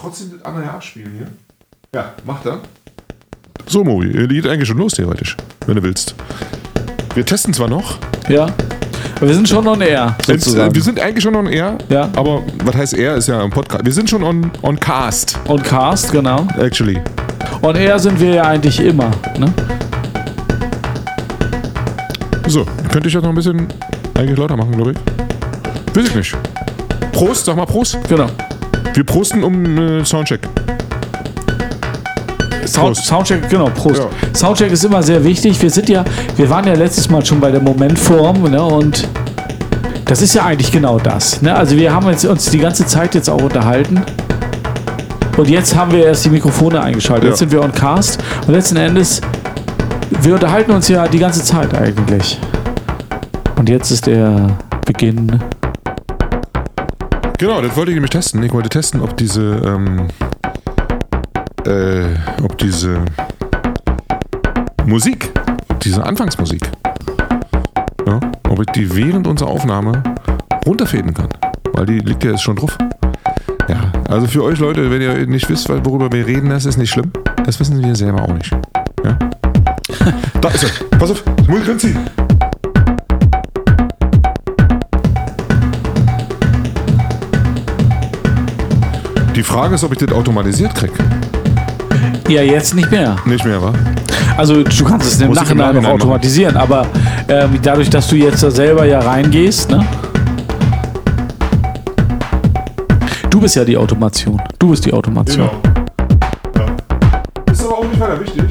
trotzdem das andere abspielen hier? Ja, mach da. So, Mobi, geht eigentlich schon los, theoretisch, wenn du willst. Wir testen zwar noch. Ja. Aber wir sind schon on air, sozusagen. Wir sind eigentlich schon on air. Ja. Aber was heißt air? Ist ja ein Podcast. Wir sind schon on, on cast. On cast, genau. Actually. On air sind wir ja eigentlich immer. Ne? So, könnte ich jetzt noch ein bisschen eigentlich lauter machen, glaube ich. Weiß ich nicht. Prost, sag mal Prost. Genau. Wir prosten um äh, Soundcheck. Sound, Prost. Soundcheck, genau, Prost. Ja. Soundcheck ist immer sehr wichtig. Wir sind ja, wir waren ja letztes Mal schon bei der Momentform, ne, und das ist ja eigentlich genau das. Ne? Also wir haben jetzt, uns die ganze Zeit jetzt auch unterhalten. Und jetzt haben wir erst die Mikrofone eingeschaltet. Ja. Jetzt sind wir on Cast. Und letzten Endes, wir unterhalten uns ja die ganze Zeit eigentlich. Und jetzt ist der Beginn. Genau, das wollte ich nämlich testen. Ich wollte testen, ob diese, ähm, äh, ob diese Musik, diese Anfangsmusik, ja, ob ich die während unserer Aufnahme runterfäden kann. Weil die liegt ja jetzt schon drauf. Ja, also für euch Leute, wenn ihr nicht wisst, worüber wir reden, das ist nicht schlimm. Das wissen wir selber auch nicht. Ja? da ist er. Pass auf, ich muss ich ranziehen. Die Frage ist, ob ich das automatisiert kriege. Ja, jetzt nicht mehr. Nicht mehr, wa? Also du kannst es im Muss ich im Nachhinein noch Nachhinein automatisieren, aber ähm, dadurch, dass du jetzt da selber ja reingehst, ne? Du bist ja die Automation. Du bist die Automation. Ja. Ist aber auch nicht weiter wichtig.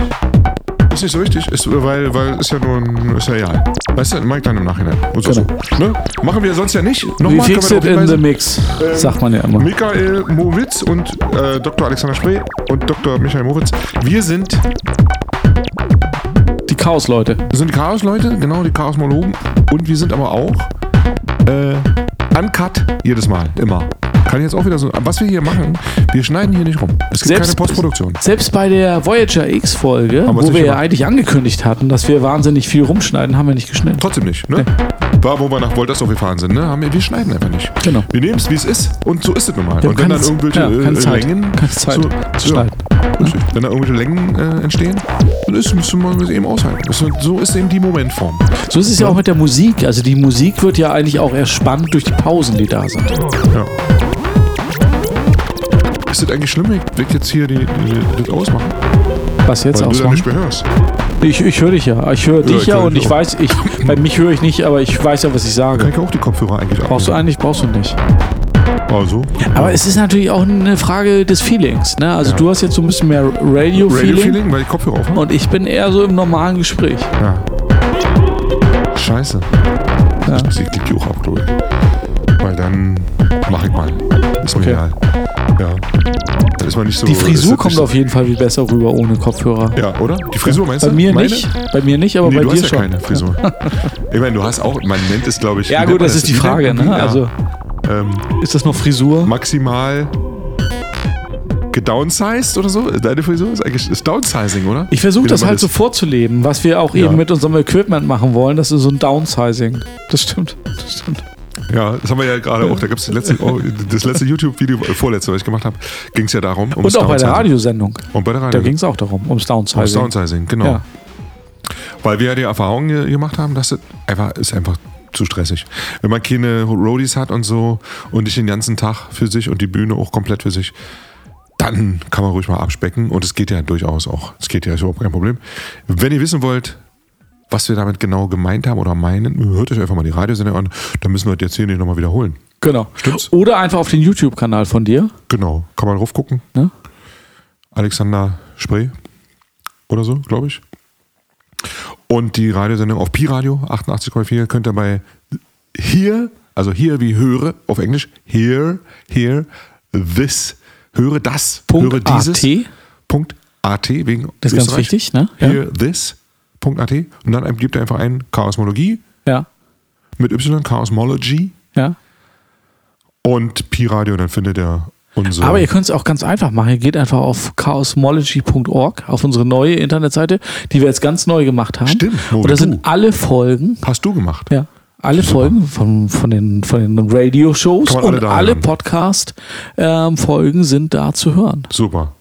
Ist nicht so wichtig, ist, weil, weil ist ja nur ein, ist ja egal. Weißt du, mag dann im Nachhinein. Und so, Genau. so. Ne? Machen wir sonst ja nicht. We Nochmal fix können it in the mix, sagt man ja immer. Michael Mowitz und äh, Dr. Alexander Spree und Dr. Michael Mowitz. Wir sind, Die Chaos-Leute. wir sind die Chaos-Leute, genau, die Chaosmologen. Und wir sind aber auch äh, uncut jedes Mal, immer. Kann jetzt auch wieder so. Was wir hier machen, wir schneiden hier nicht rum. Es gibt Selbst- keine Postproduktion. Selbst bei der Voyager X-Folge, wo wir ja eigentlich angekündigt hatten, dass wir wahnsinnig viel rumschneiden, haben wir nicht geschnitten. Trotzdem nicht, ne? War, wo wir nach Woltersdorf gefahren sind, ne? Haben wir, wir schneiden einfach nicht. Genau. Wir nehmen es, wie es ist und so ist es nun mal. Wir und wenn dann irgendwelche ja, äh, Zeit. Längen. Zeit so, zu schneiden. richtig. Wenn da irgendwelche Längen äh, entstehen, dann ist, müssen wir es eben aushalten. Das so ist eben die Momentform. So ist es ja auch mit der Musik. Also die Musik wird ja eigentlich auch erst spannend durch die Pausen, die da sind. Ja. Ist das eigentlich schlimm, ich jetzt hier die, die, das ausmache? Was jetzt Weil du da ausmachen? nicht mehr hörst. Ich, ich höre dich ja. Ich höre dich ich ja und ich auch. weiß, ich, bei mich höre ich nicht, aber ich weiß ja, was ich Kann sage. ich auch die Kopfhörer eigentlich Brauchst du eigentlich, brauchst du nicht. Also. Aber es ist natürlich auch eine Frage des Feelings. Ne? Also Ja. du hast jetzt so ein bisschen mehr Radio-Feeling Radio-Feeling, weil ich Kopfhörer auf habe? und ich bin eher so im normalen Gespräch. Ja. Scheiße. Ja. Ich klick die auch ab, ich. Weil dann mach ich mal. Ist mir Okay. egal. Ja. Dann ist man nicht so. Die Frisur das kommt auf jeden Fall viel besser rüber ohne Kopfhörer. Ja, oder? Die Frisur meinst Bei du? mir Meine? nicht, bei mir nicht, aber Nee, bei du dir hast ja schon. keine Frisur. ich meine, du hast auch, man nennt es, glaube ich. Ja gut, das ist die Frage. Ne? Also ähm, ist das noch Frisur? maximal gedownsized oder so? Deine Frisur ist eigentlich ist Downsizing, oder? Ich versuche das halt so vorzuleben, was wir auch Ja. eben mit unserem Equipment machen wollen. Das ist so ein Downsizing. Das stimmt. Das stimmt. Ja, das haben wir ja gerade auch. Da gab es das letzte, oh, das letzte YouTube-Video, äh, vorletzte, was ich gemacht habe, ging es ja darum. Um Und auch bei der Downsizing. Radiosendung. Und bei der Da Radio. ging es auch darum, ums Ums Downsizing. Downsizing, genau. Ja. Weil wir ja die Erfahrung ge- gemacht haben, dass es einfach, ist einfach zu stressig. Wenn man keine Roadies hat und so und nicht den ganzen Tag für sich und die Bühne auch komplett für sich, dann kann man ruhig mal abspecken und es geht ja durchaus auch. Es geht ja, ist überhaupt kein Problem. Wenn ihr wissen wollt, was wir damit genau gemeint haben oder meinen, hört euch einfach mal die Radiosendung an, dann müssen wir das jetzt hier nicht nochmal wiederholen. Genau. Stimmt's? Oder einfach auf den YouTube-Kanal von dir. Genau, kann man drauf gucken. Ne? Alexander Spree oder so, glaube ich. Und die Radiosendung auf Pi-Radio 88,4 könnt ihr bei hier, also hier wie höre auf Englisch, here, here, this, höre das, Punkt höre dieses. AT. Punkt AT wegen Das ist ganz Österreich. wichtig, ne? Ja. Here, this, Punkt AT. Und dann gibt ihr einfach ein Chaosmologie Ja. mit Y, Chaosmology ja. und Pi-Radio, dann findet ihr unsere. Aber ihr könnt es auch ganz einfach machen. Ihr geht einfach auf chaosmology.org, auf unsere neue Internetseite, die wir jetzt ganz neu gemacht haben. Stimmt, Mo, Und da sind alle Folgen. Hast du gemacht? Ja. Alle Folgen von, von den, von den Radio-Shows alle und alle hören. Podcast-Folgen sind da zu hören. Super.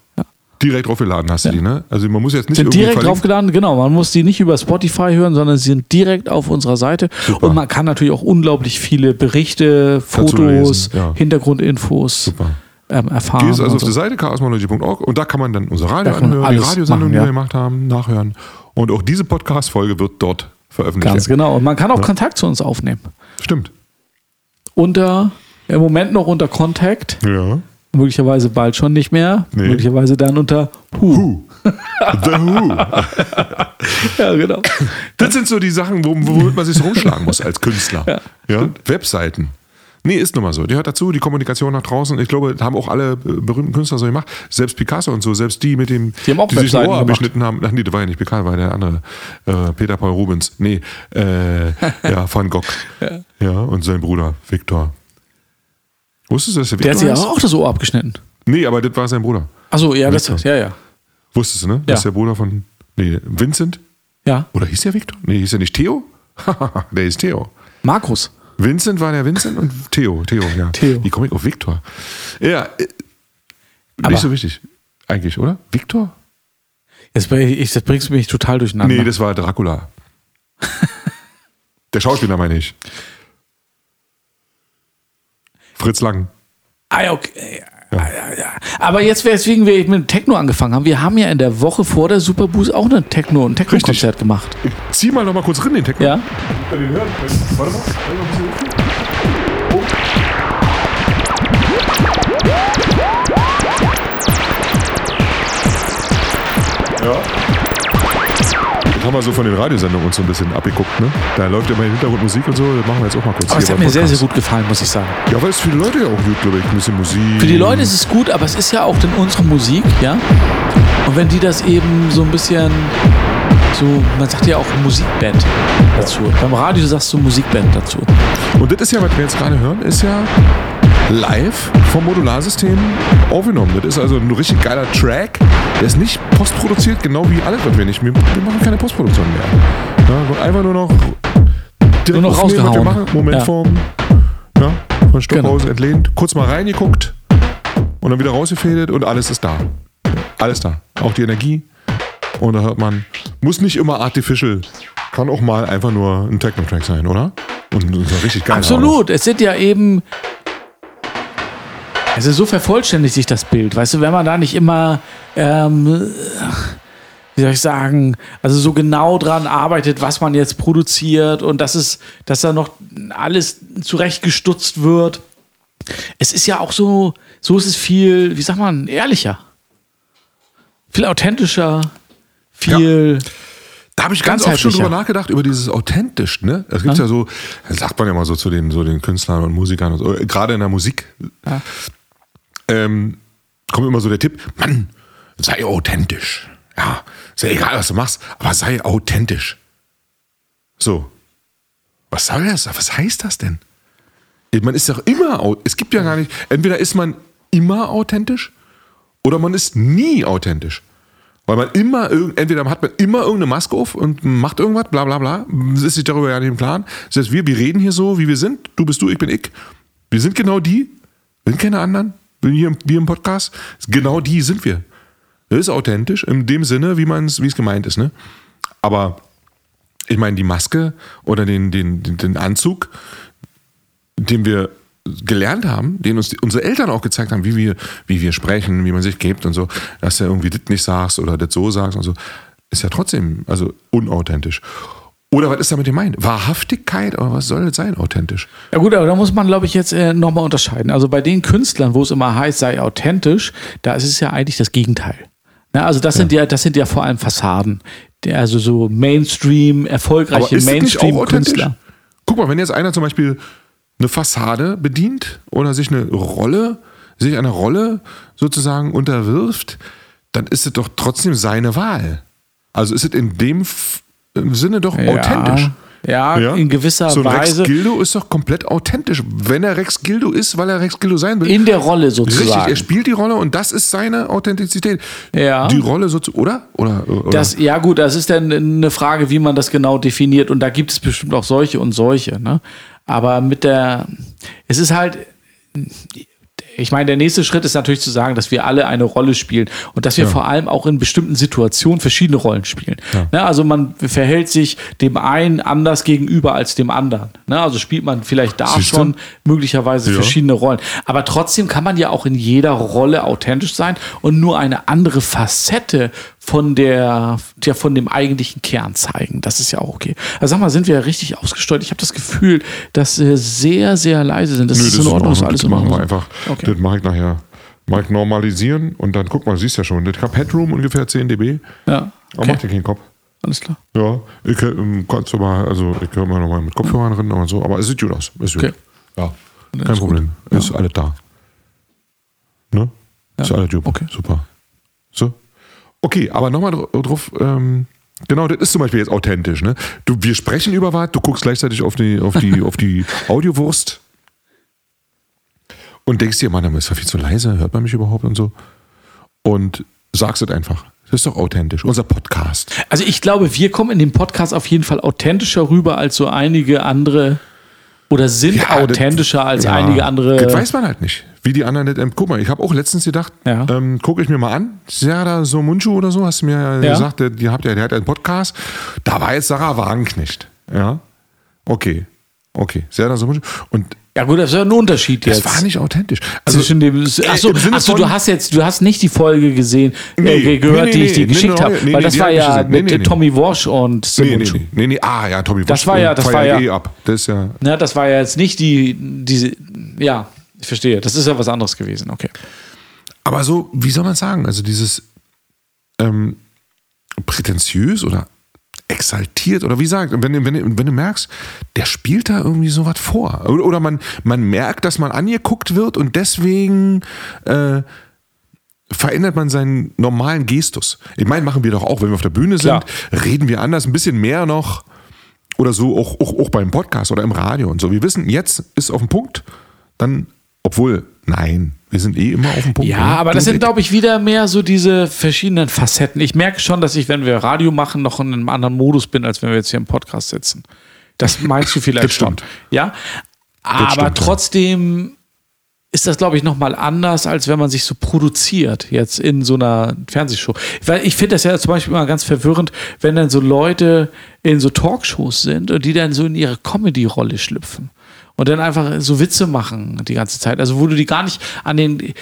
Direkt draufgeladen hast du die, ne? Also man muss jetzt nicht Sind direkt verlinken. draufgeladen, genau. Man muss die nicht über Spotify hören, sondern sie sind direkt auf unserer Seite. Super. Und man kann natürlich auch unglaublich viele Berichte, Fotos, ja. Hintergrundinfos Super. ähm, erfahren. Gehst also auf so. die Seite chaosmology.org und da kann man dann unser Radio anhören, die Radiosendung, die ja. wir gemacht haben, nachhören. Und auch diese Podcast-Folge wird dort veröffentlicht. Ganz genau. Und man kann auch Kontakt zu uns aufnehmen. Stimmt. Unter, im Moment noch unter Contact, Ja. Möglicherweise bald schon nicht mehr, Nee. möglicherweise dann unter Who. Who. The Who. Ja, genau. Das sind so die Sachen, wo- womit man sich so rumschlagen muss als Künstler. Ja, Webseiten. Nee, ist nun mal so. Die hört dazu, die Kommunikation nach draußen. Ich glaube, das haben auch alle äh, berühmten Künstler so gemacht. Selbst Picasso und so, selbst die mit dem, Die haben auch sich ein Webseiten Ohr gemacht. abgeschnitten haben. Ach nee, das war ja nicht Picasso, war der andere. Äh, Peter Paul Rubens. Nee, äh, ja, Van Gogh. Ja. und sein Bruder, Viktor. Wusstest du, dass der Der Viktor hat sich heißt? auch das Ohr abgeschnitten. Nee, aber das war sein Bruder. Achso, ja, das Victor. ja, ja. Wusstest du, ne? Ja. Das ist der Bruder von, nee, Vincent? Ja. Oder hieß der Viktor? Nee, hieß er nicht Theo? der ist Theo. Markus. Vincent war der Vincent und Theo, Theo, ja. Theo. Wie komme ich auf Viktor? Ja, äh, Aber- nicht so wichtig. Eigentlich, oder? Viktor? Jetzt, ich, das bringst du mich total durcheinander. Nee, das war Dracula. der Schauspieler meine ich. Fritz Lang. Ah, ja, okay. Ah, ja, ja. Aber jetzt, weswegen wir mit dem Techno angefangen haben, wir haben ja in der Woche vor der Superboost auch eine Techno, ein Techno-Konzert gemacht. Ich zieh mal noch mal kurz rein den Text. Ja? Den hören. Warte mal. Ja. Haben wir so von den Radiosendungen uns so ein bisschen abgeguckt, ne? Da läuft immer im Hintergrund Musik und so, das machen wir jetzt auch mal kurz. Aber es hat mir sehr, sehr gut gefallen, muss ich sagen. Ja, weil es für die Leute ja auch gut, glaube ich, ein bisschen Musik. Für die Leute ist es gut, aber es ist ja auch dann unsere Musik, ja? Und wenn die das eben so ein bisschen, so, man sagt ja auch Musikband dazu. Beim Radio sagst du Musikband dazu. Und das ist ja, was wir jetzt gerade hören, ist ja live vom Modularsystem aufgenommen. Das ist also ein richtig geiler Track. Der ist nicht postproduziert, genau wie alles, was wir nicht. Wir, wir machen keine Postproduktion mehr. Ja, einfach nur noch direkt Nur noch aufnehmen, was wir rausgehauen. machen. Momentform. Ja. von Stockhausen Genau. entlehnt. Kurz mal reingeguckt und dann wieder rausgefädelt und alles ist da. Alles da. Auch die Energie. Und da hört man, muss nicht immer artificial. Kann auch mal einfach nur ein Techno-Track sein, oder? Und, und so richtig geil. Absolut. Es sind ja eben. Also so vervollständigt sich das Bild. Weißt du, wenn man da nicht immer, ähm, wie soll ich sagen, also so genau dran arbeitet, was man jetzt produziert und dass es, dass da noch alles zurechtgestutzt wird. Es ist ja auch so, so ist es viel, wie sagt man, ehrlicher. Viel authentischer, viel. Da habe ich ganz oft schon drüber nachgedacht, über dieses authentisch, ne? Das gibt's ja, so, das sagt man ja mal so zu den, so den Künstlern und Musikern und so, gerade in der Musik. Ja. Ähm, kommt immer so der Tipp, Mann, sei authentisch. Ja, ist ja egal, was du machst, aber sei authentisch. So. Was soll das? Was heißt das denn? Man ist doch immer, es gibt ja gar nicht, entweder ist man immer authentisch oder man ist nie authentisch. Weil man immer, entweder hat man immer irgendeine Maske auf und macht irgendwas, bla bla bla, ist sich darüber ja nicht im Klaren. Das heißt, wir, wir reden hier so, wie wir sind. Du bist du, ich bin ich. Wir sind genau die, sind keine anderen. Hier wir im Podcast, genau die sind wir. Das ist authentisch, in dem Sinne, wie man es, wie es gemeint ist. Ne? Aber ich meine, die Maske oder den, den, den Anzug, den wir gelernt haben, den uns die, unsere Eltern auch gezeigt haben, wie wir, wie wir sprechen, wie man sich gibt und so, dass du irgendwie das nicht sagst oder das so sagst und so, ist ja trotzdem also unauthentisch. Oder was ist damit gemeint? Wahrhaftigkeit oder was soll das sein, authentisch? Ja gut, aber da muss man, glaube ich, jetzt äh, nochmal unterscheiden. Also bei den Künstlern, wo es immer heißt, sei authentisch, da ist es ja eigentlich das Gegenteil. Na, also das sind ja, das sind ja vor allem Fassaden. Also so Mainstream, erfolgreiche? Mainstream-Künstler. Guck mal, wenn jetzt einer zum Beispiel eine Fassade bedient oder sich eine Rolle, sich einer Rolle sozusagen unterwirft, dann ist es doch trotzdem seine Wahl. Also ist es in dem F im Sinne doch Ja, authentisch. Ja, in gewisser so ein Weise. Rex Gildo ist doch komplett authentisch. Wenn er Rex Gildo ist, weil er Rex Gildo sein will. In der Rolle sozusagen. Richtig, er spielt die Rolle und das ist seine Authentizität. Ja. Die Rolle so, oder? Oder, oder? Das, ja, gut, das ist dann eine Frage, wie man das genau definiert. Und da gibt es bestimmt auch solche und solche. Ne? Aber mit der, es ist halt, ich meine, der nächste Schritt ist natürlich zu sagen, dass wir alle eine Rolle spielen und dass wir Ja. vor allem auch in bestimmten Situationen verschiedene Rollen spielen. Ne? Also man verhält sich dem einen anders gegenüber als dem anderen. Ne? Also spielt man vielleicht da Siehst du? schon möglicherweise Ja. verschiedene Rollen. Aber trotzdem kann man ja auch in jeder Rolle authentisch sein und nur eine andere Facette von der, der von dem eigentlichen Kern zeigen. Das ist ja auch okay. Also sag mal, sind wir ja richtig ausgesteuert? Ich habe das Gefühl, dass wir sehr, sehr leise sind. Das Nö, ist in Ordnung, das ist alles das machen wir einfach. Okay. Das mache ich nachher. Mach ich normalisieren und dann guck mal, siehst ja schon. Ich habe Headroom ungefähr 10 dB. Ja, Aber okay. macht dir keinen Kopf. alles klar. Ja, ich ähm, kannst du mal, also ich höre mal nochmal mit Kopfhörern drin und so, aber es sieht gut aus. Ist gut. Okay. Ja, Das kein ist Problem. gut. Ist alles da. Ne? Ist alles gut. Okay. Super. So. Okay, aber nochmal dr- drauf, ähm, genau, das ist zum Beispiel jetzt authentisch, ne? Du, wir sprechen über was, du guckst gleichzeitig auf die, auf die, auf die Audiowurst und denkst dir, Mann, das ist ja viel zu leise, hört man mich überhaupt und so. Und sagst es einfach. Das ist doch authentisch. Unser Podcast. Also ich glaube, wir kommen in dem Podcast auf jeden Fall authentischer rüber als so einige andere oder sind Ja, authentischer das- als ja, einige andere. Das weiß man halt nicht. Wie die anderen nicht. ähm, Guck mal, ich habe auch letztens gedacht, Ja. ähm, gucke ich mir mal an. Sarah Somunchu oder so, hast du mir ja gesagt, der, die habt ja, der hat einen Podcast. Da war jetzt Sarah Wagenknecht. Ja. Okay. Okay. Sarah Somunchu. Und Ja gut, das ist ja ein Unterschied das jetzt. war nicht authentisch. Also, zwischen dem, achso, achso du hast jetzt, du hast nicht die Folge gesehen, Nee, äh, gehört, nee, die nee, ich dir geschickt habe, weil das die war ja mit. Tommy Walsh und nee, nee, nee, nee, nee. Ah, ja, Tommy Das Walsh, war ja- äh, das war ja- eh ab. Das ist ja. Ne, das war ja jetzt nicht die, diese, ja, ich verstehe, das ist ja was anderes gewesen, okay. Aber so, wie soll man sagen? Also dieses ähm, prätentiös oder exaltiert oder wie sagt, wenn, du- wenn, wenn du merkst, der spielt da irgendwie so was vor. Oder, oder man, man merkt, dass man angeguckt wird und deswegen äh, verändert man seinen normalen Gestus. Ich meine, machen wir doch auch, wenn wir auf der Bühne sind, Klar. reden wir anders, ein bisschen mehr noch oder so, auch, auch, auch beim Podcast oder im Radio und so. Wir wissen, jetzt ist auf dem Punkt, dann, obwohl, nein, wir sind eh immer auf dem Punkt. Ja, ne? aber das sind, glaube ich, wieder mehr so diese verschiedenen Facetten. Ich merke schon, dass ich, wenn wir Radio machen, noch in einem anderen Modus bin, als wenn wir jetzt hier im Podcast sitzen. Das meinst du vielleicht Das stimmt. schon. Ja, aber stimmt, trotzdem ist das, glaube ich, nochmal anders, als wenn man sich so produziert, jetzt in so einer Fernsehshow. Weil ich finde das ja zum Beispiel immer ganz verwirrend, wenn dann so Leute in so Talkshows sind und die dann so in ihre Comedy-Rolle schlüpfen und dann einfach so Witze machen die ganze Zeit. Also wo du die gar nicht an den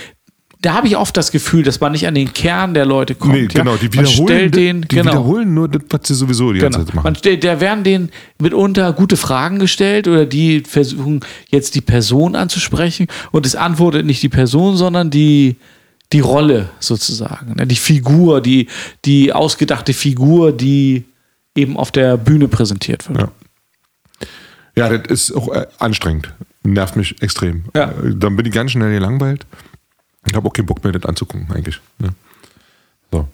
da habe ich oft das Gefühl, dass man nicht an den Kern der Leute kommt. Nee, genau, die wiederholen, den, die genau. wiederholen nur das, was sie sowieso die ganze Genau. Zeit machen. Man da werden denen mitunter gute Fragen gestellt oder die versuchen jetzt die Person anzusprechen und es antwortet nicht die Person, sondern die, die Rolle sozusagen, ne? die Figur, die, die ausgedachte Figur, die eben auf der Bühne präsentiert wird. Ja. Ja, das ist auch äh, anstrengend. Nervt mich extrem. Ja. Äh, Dann bin ich ganz schnell gelangweilt. Ich habe auch keinen Bock mehr, das anzugucken, eigentlich. Ne? So.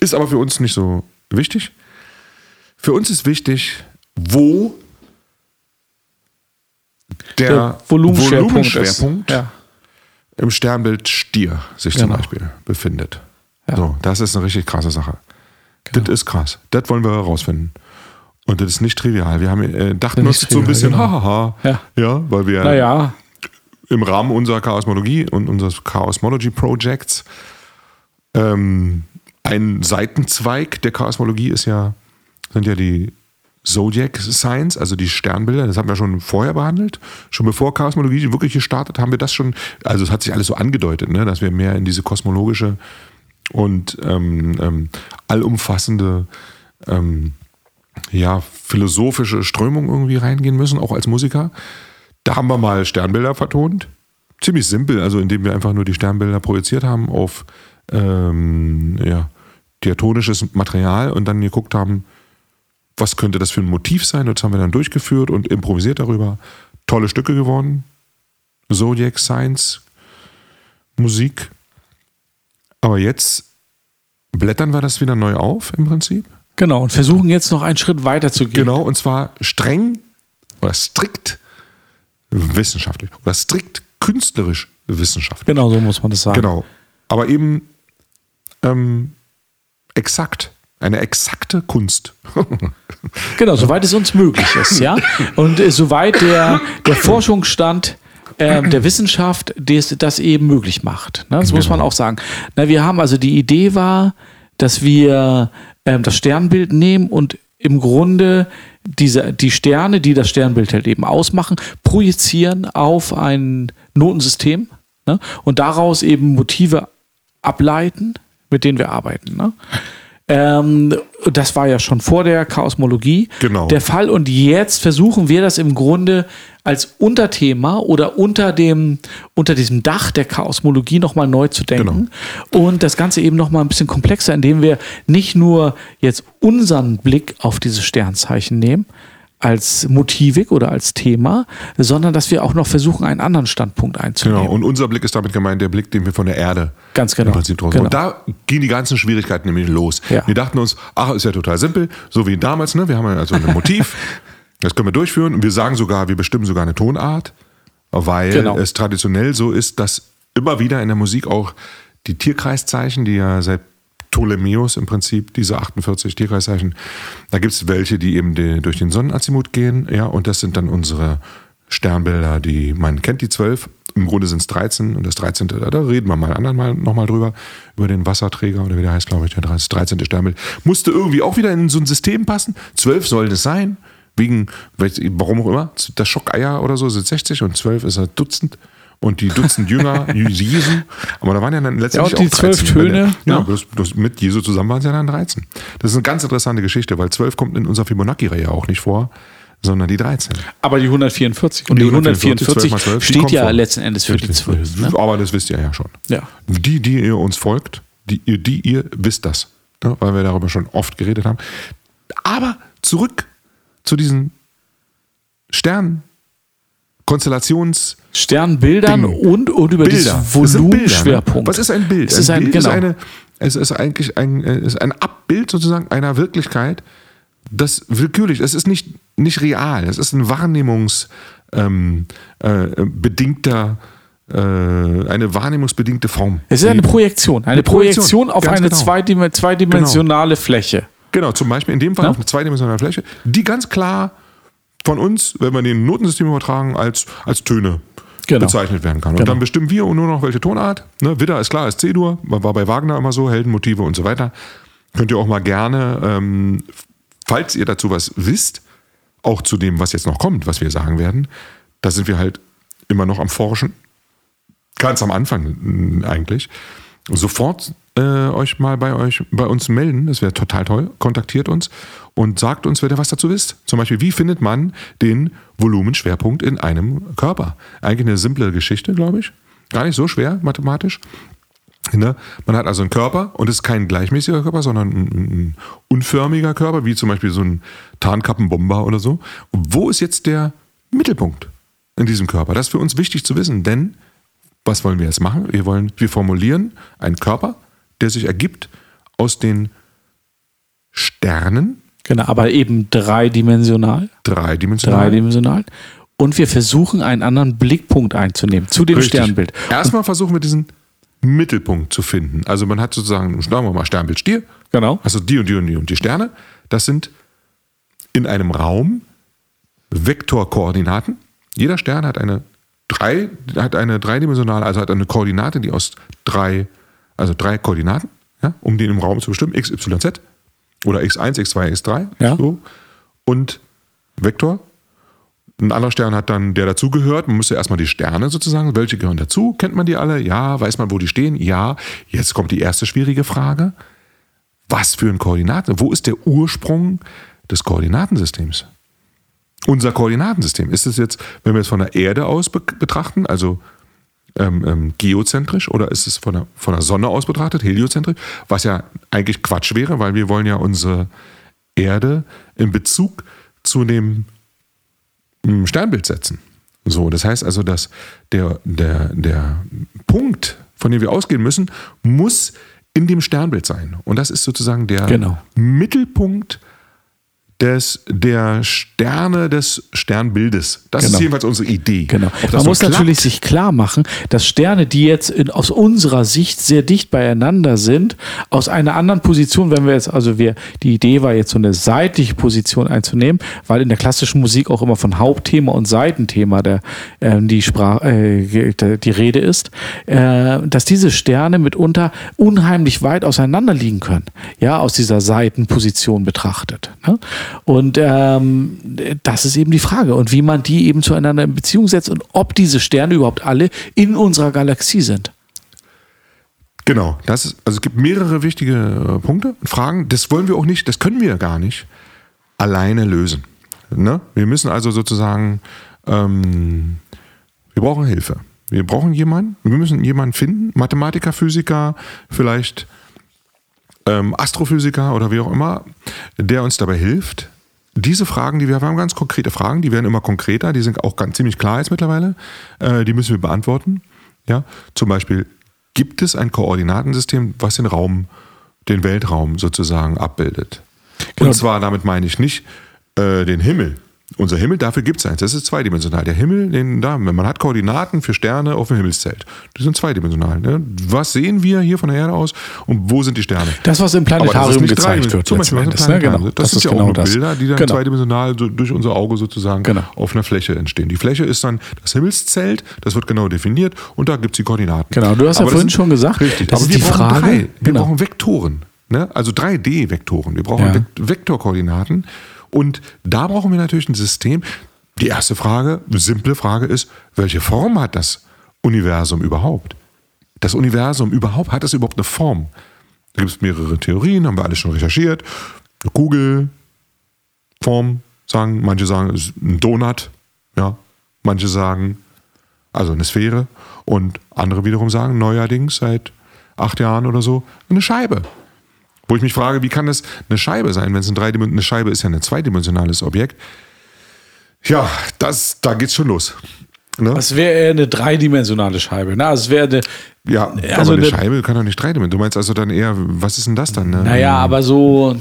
Ist aber für uns nicht so wichtig. Für uns ist wichtig, wo der, Der Volumenschwerpunkt, Volumenschwerpunkt. Ja. im Sternbild Stier sich Genau. zum Beispiel befindet. Ja. So, das ist eine richtig krasse Sache. Das ist krass. Das wollen wir herausfinden. Und das ist nicht trivial. Wir haben äh, dachten uns so ein trivial, bisschen, genau. hahaha. Ja. ja, weil wir Naja, im Rahmen unserer Chaosmologie und unseres Chaosmology Projects ähm, ein Seitenzweig der Chaosmologie ist ja, sind ja die Zodiac Signs, also die Sternbilder, das haben wir schon vorher behandelt. Schon bevor Chaosmologie wirklich gestartet, haben wir das schon, also es hat sich alles so angedeutet, ne, dass wir mehr in diese kosmologische und ähm, ähm, allumfassende ähm, ja, philosophische Strömung irgendwie reingehen müssen, auch als Musiker. Da haben wir mal Sternbilder vertont. Ziemlich simpel, also indem wir einfach nur die Sternbilder projiziert haben auf ähm, ja, diatonisches Material und dann geguckt haben, was könnte das für ein Motiv sein. Das haben wir dann durchgeführt und improvisiert darüber. Tolle Stücke geworden. Zodiac Science, Musik. Aber jetzt blättern wir das wieder neu auf im Prinzip. Genau, und versuchen jetzt noch einen Schritt weiter zu gehen. Genau, und zwar streng oder strikt wissenschaftlich oder strikt künstlerisch wissenschaftlich. Genau, so muss man das sagen. Genau. Aber eben ähm, exakt. Eine exakte Kunst. Genau, soweit es uns möglich ist, ja. Und äh, soweit der, der Forschungsstand ähm, der Wissenschaft das, das eben möglich macht. Ne? Das muss man Genau. auch sagen. Na, wir haben also die Idee war, dass wir ähm, das Sternbild nehmen und im Grunde diese, die Sterne, die das Sternbild halt eben ausmachen, projizieren auf ein Notensystem ne? und daraus eben Motive ableiten, mit denen wir arbeiten. Ne? Ähm, das war ja schon vor der Chaosmologie Genau. der Fall. Und jetzt versuchen wir das im Grunde als Unterthema oder unter dem, unter diesem Dach der Chaosmologie nochmal neu zu denken. Und das Ganze eben nochmal ein bisschen komplexer, indem wir nicht nur jetzt unseren Blick auf dieses Sternzeichen nehmen, als Motivik oder als Thema, sondern dass wir auch noch versuchen, einen anderen Standpunkt einzunehmen. Genau. Und unser Blick ist damit gemeint, der Blick, den wir von der Erde Ganz genau. im Prinzip draus Genau. Und da gehen die ganzen Schwierigkeiten nämlich los. Ja. Wir dachten uns, ach, ist ja total simpel, so wie damals, ne? Wir haben ja also ein Motiv, das können wir durchführen und wir sagen sogar, wir bestimmen sogar eine Tonart, weil Genau. es traditionell so ist, dass immer wieder in der Musik auch die Tierkreiszeichen, die ja seit Ptolemäus im Prinzip, diese 48 Tierkreiszeichen, da gibt es welche, die eben die, durch den Sonnenazimut gehen, ja, und das sind dann unsere Sternbilder, die man kennt, die zwölf. Im Grunde sind es 13 und das 13. Da, reden wir mal anderen mal nochmal drüber, über den Wasserträger oder wie der heißt, glaube ich, der 13. Sternbild. Musste irgendwie auch wieder in so ein System passen. Zwölf sollen es sein, wegen, warum auch immer, das Schockeier oder so sind 60 und 12 ist ein Dutzend. Und die Dutzend Jünger, Jesu, aber da waren ja dann letztendlich Ja, die auch 13. zwölf Töne, Ja, ne? bloß, bloß mit Jesu zusammen waren es ja dann 13. Das ist eine ganz interessante Geschichte, weil 12 kommt in unserer Fibonacci-Reihe auch nicht vor, sondern die 13. Aber die 144 und die, Die 144, 144 12 mal 12, die steht kommt ja vor. letzten Endes für die 12. Ne? Aber das wisst ihr ja schon. Ja. Die, die ihr uns folgt, die, ihr- die ihr wisst das, ne? weil wir darüber schon oft geredet haben. Aber zurück zu diesen Sternen, Konstellations- Sternbildern Ding. und, und über Bilder. Das Bilder, Volumenschwerpunkt. Ne? Was ist ein Bild? Es ist ein, Bild genau. ist, eine, es ist eigentlich ein, ist ein Abbild sozusagen einer Wirklichkeit, das willkürlich, es ist nicht, nicht real, es ist ein wahrnehmungs ähm, äh, äh, eine wahrnehmungsbedingte Form. es ist eine Projektion. Eine, Eine Projektion, Projektion, auf ganz eine genau. zweidim zweidimensionale Fläche. Genau, zum Beispiel in dem Fall Ja. auf eine zweidimensionale Fläche, die ganz klar von uns, wenn wir den Notensystem übertragen, als, als Töne Genau. bezeichnet werden kann. Und Genau. dann bestimmen wir nur noch welche Tonart. Ne? Widder ist klar, ist C-Dur, war bei Wagner immer so, Heldenmotive und so weiter. Könnt ihr auch mal gerne, ähm, falls ihr dazu was wisst, auch zu dem, was jetzt noch kommt, was wir sagen werden, da sind wir halt immer noch am Forschen. Ganz am Anfang eigentlich. Sofort äh, euch mal bei euch bei uns melden, das wäre total toll. Kontaktiert uns und sagt uns, wenn ihr was dazu wisst. Zum Beispiel, wie findet man den Volumenschwerpunkt in einem Körper? Eigentlich eine simple Geschichte, glaube ich. Gar nicht so schwer mathematisch. Ne? Man hat also einen Körper und es ist kein gleichmäßiger Körper, sondern ein, ein unförmiger Körper, wie zum Beispiel so ein Tarnkappenbomber oder so. Und wo ist jetzt der Mittelpunkt in diesem Körper? Das ist für uns wichtig zu wissen, denn was wollen wir jetzt machen? Wir wollen, wir formulieren einen Körper, der sich ergibt aus den Sternen, Genau, aber eben dreidimensional. dreidimensional. Dreidimensional. Und wir versuchen, einen anderen Blickpunkt einzunehmen zu dem Richtig. Sternbild. Erstmal versuchen wir diesen Mittelpunkt zu finden. Also man hat sozusagen, sagen wir mal, Sternbild Stier, Genau. Also die und die und die und die Sterne, das sind in einem Raum Vektorkoordinaten. Jeder Stern hat eine drei, hat eine dreidimensionale, also hat eine Koordinate, die aus drei, also drei Koordinaten, ja, um den im Raum zu bestimmen, x, y, z oder x1, x2, x3, Ja. so und Vektor. Ein anderer Stern hat dann, der dazugehört. Man müsste erstmal die Sterne sozusagen, welche gehören dazu? Kennt man die alle? Ja. Weiß man, wo die stehen? Ja. Jetzt kommt die erste schwierige Frage. Was für ein Koordinaten? Wo ist der Ursprung des Koordinatensystems? Unser Koordinatensystem. Ist es jetzt, wenn wir es von der Erde aus be betrachten, also ähm, ähm, geozentrisch, oder ist es von der, von der Sonne aus betrachtet, heliozentrisch? Was ja eigentlich Quatsch wäre, weil wir wollen ja unsere Erde in Bezug zu dem mm, Sternbild setzen. So, das heißt also, dass der, der, der Punkt, von dem wir ausgehen müssen, muss in dem Sternbild sein. Und das ist sozusagen der Genau. Mittelpunkt des, der Sterne des Sternbildes. Das Genau. ist jedenfalls unsere Idee. Genau. Man muss klappt, natürlich sich klar machen, dass Sterne, die jetzt in, aus unserer Sicht sehr dicht beieinander sind, aus einer anderen Position, wenn wir jetzt, also wir, die Idee war jetzt so eine seitliche Position einzunehmen, weil in der klassischen Musik auch immer von Hauptthema und Seitenthema der, ähm, die, Sprach, äh, die Rede ist, äh, dass diese Sterne mitunter unheimlich weit auseinander liegen können, ja, aus dieser Seitenposition betrachtet. Ne? Und ähm, das ist eben die Frage und wie man die eben zueinander in Beziehung setzt und ob diese Sterne überhaupt alle in unserer Galaxie sind. Genau, das ist, also es gibt mehrere wichtige äh, Punkte und Fragen. Das wollen wir auch nicht, das können wir gar nicht alleine lösen. Ne? Wir müssen also sozusagen, ähm, wir brauchen Hilfe. Wir brauchen jemanden, wir müssen jemanden finden, Mathematiker, Physiker, vielleicht ähm, Astrophysiker oder wie auch immer, der uns dabei hilft. Diese Fragen, die wir, wir haben ganz konkrete Fragen, die werden immer konkreter, die sind auch ganz ziemlich klar jetzt mittlerweile. Äh, die müssen wir beantworten. Ja, zum Beispiel gibt es ein Koordinatensystem, was den Raum, den Weltraum sozusagen abbildet. Genau. Und zwar damit meine ich nicht äh, den Himmel. Unser Himmel, dafür gibt es eins. Das ist zweidimensional. Der Himmel, den, da, man hat Koordinaten für Sterne auf dem Himmelszelt. Die sind zweidimensional. Ne? Was sehen wir hier von der Erde aus und wo sind die Sterne? Das, was im das Planetarium gezeigt wird. Zum Beispiel Endes, ne? Genau. Das, sind ist ja auch genau nur das. Bilder, die dann genau. zweidimensional so durch unser Auge sozusagen Genau. auf einer Fläche entstehen. Die Fläche ist dann das Himmelszelt, das wird genau definiert und da gibt es die Koordinaten. Genau, du hast ja Aber das vorhin sind- schon gesagt, Richtig, das aber ist wir die brauchen Frage, drei. Wir genau. brauchen Vektoren, ne? also 3D-Vektoren. Wir brauchen Ja. Vek- Vektorkoordinaten und da brauchen wir natürlich ein System. Die erste Frage, simple Frage ist, welche Form hat das Universum überhaupt? Das Universum überhaupt, hat es überhaupt eine Form? Da gibt es mehrere Theorien, haben wir alles schon recherchiert. Eine Kugel, Form, sagen, manche sagen, es ist ein Donut, ja. Manche sagen, also eine Sphäre. Und andere wiederum sagen, neuerdings, seit acht Jahren oder so, eine Scheibe. Wo ich mich frage, wie kann das eine Scheibe sein, wenn es ein dreidimensionales, eine Scheibe ist ja ein zweidimensionales Objekt. Ja, das, da geht's schon los. Ne? Das wäre eher eine dreidimensionale Scheibe. Ne? Also es wäre eine, Ja, Also aber eine eine- Scheibe kann doch nicht dreidimensional. Du meinst also dann eher, was ist denn das dann? Ne? naja, aber so,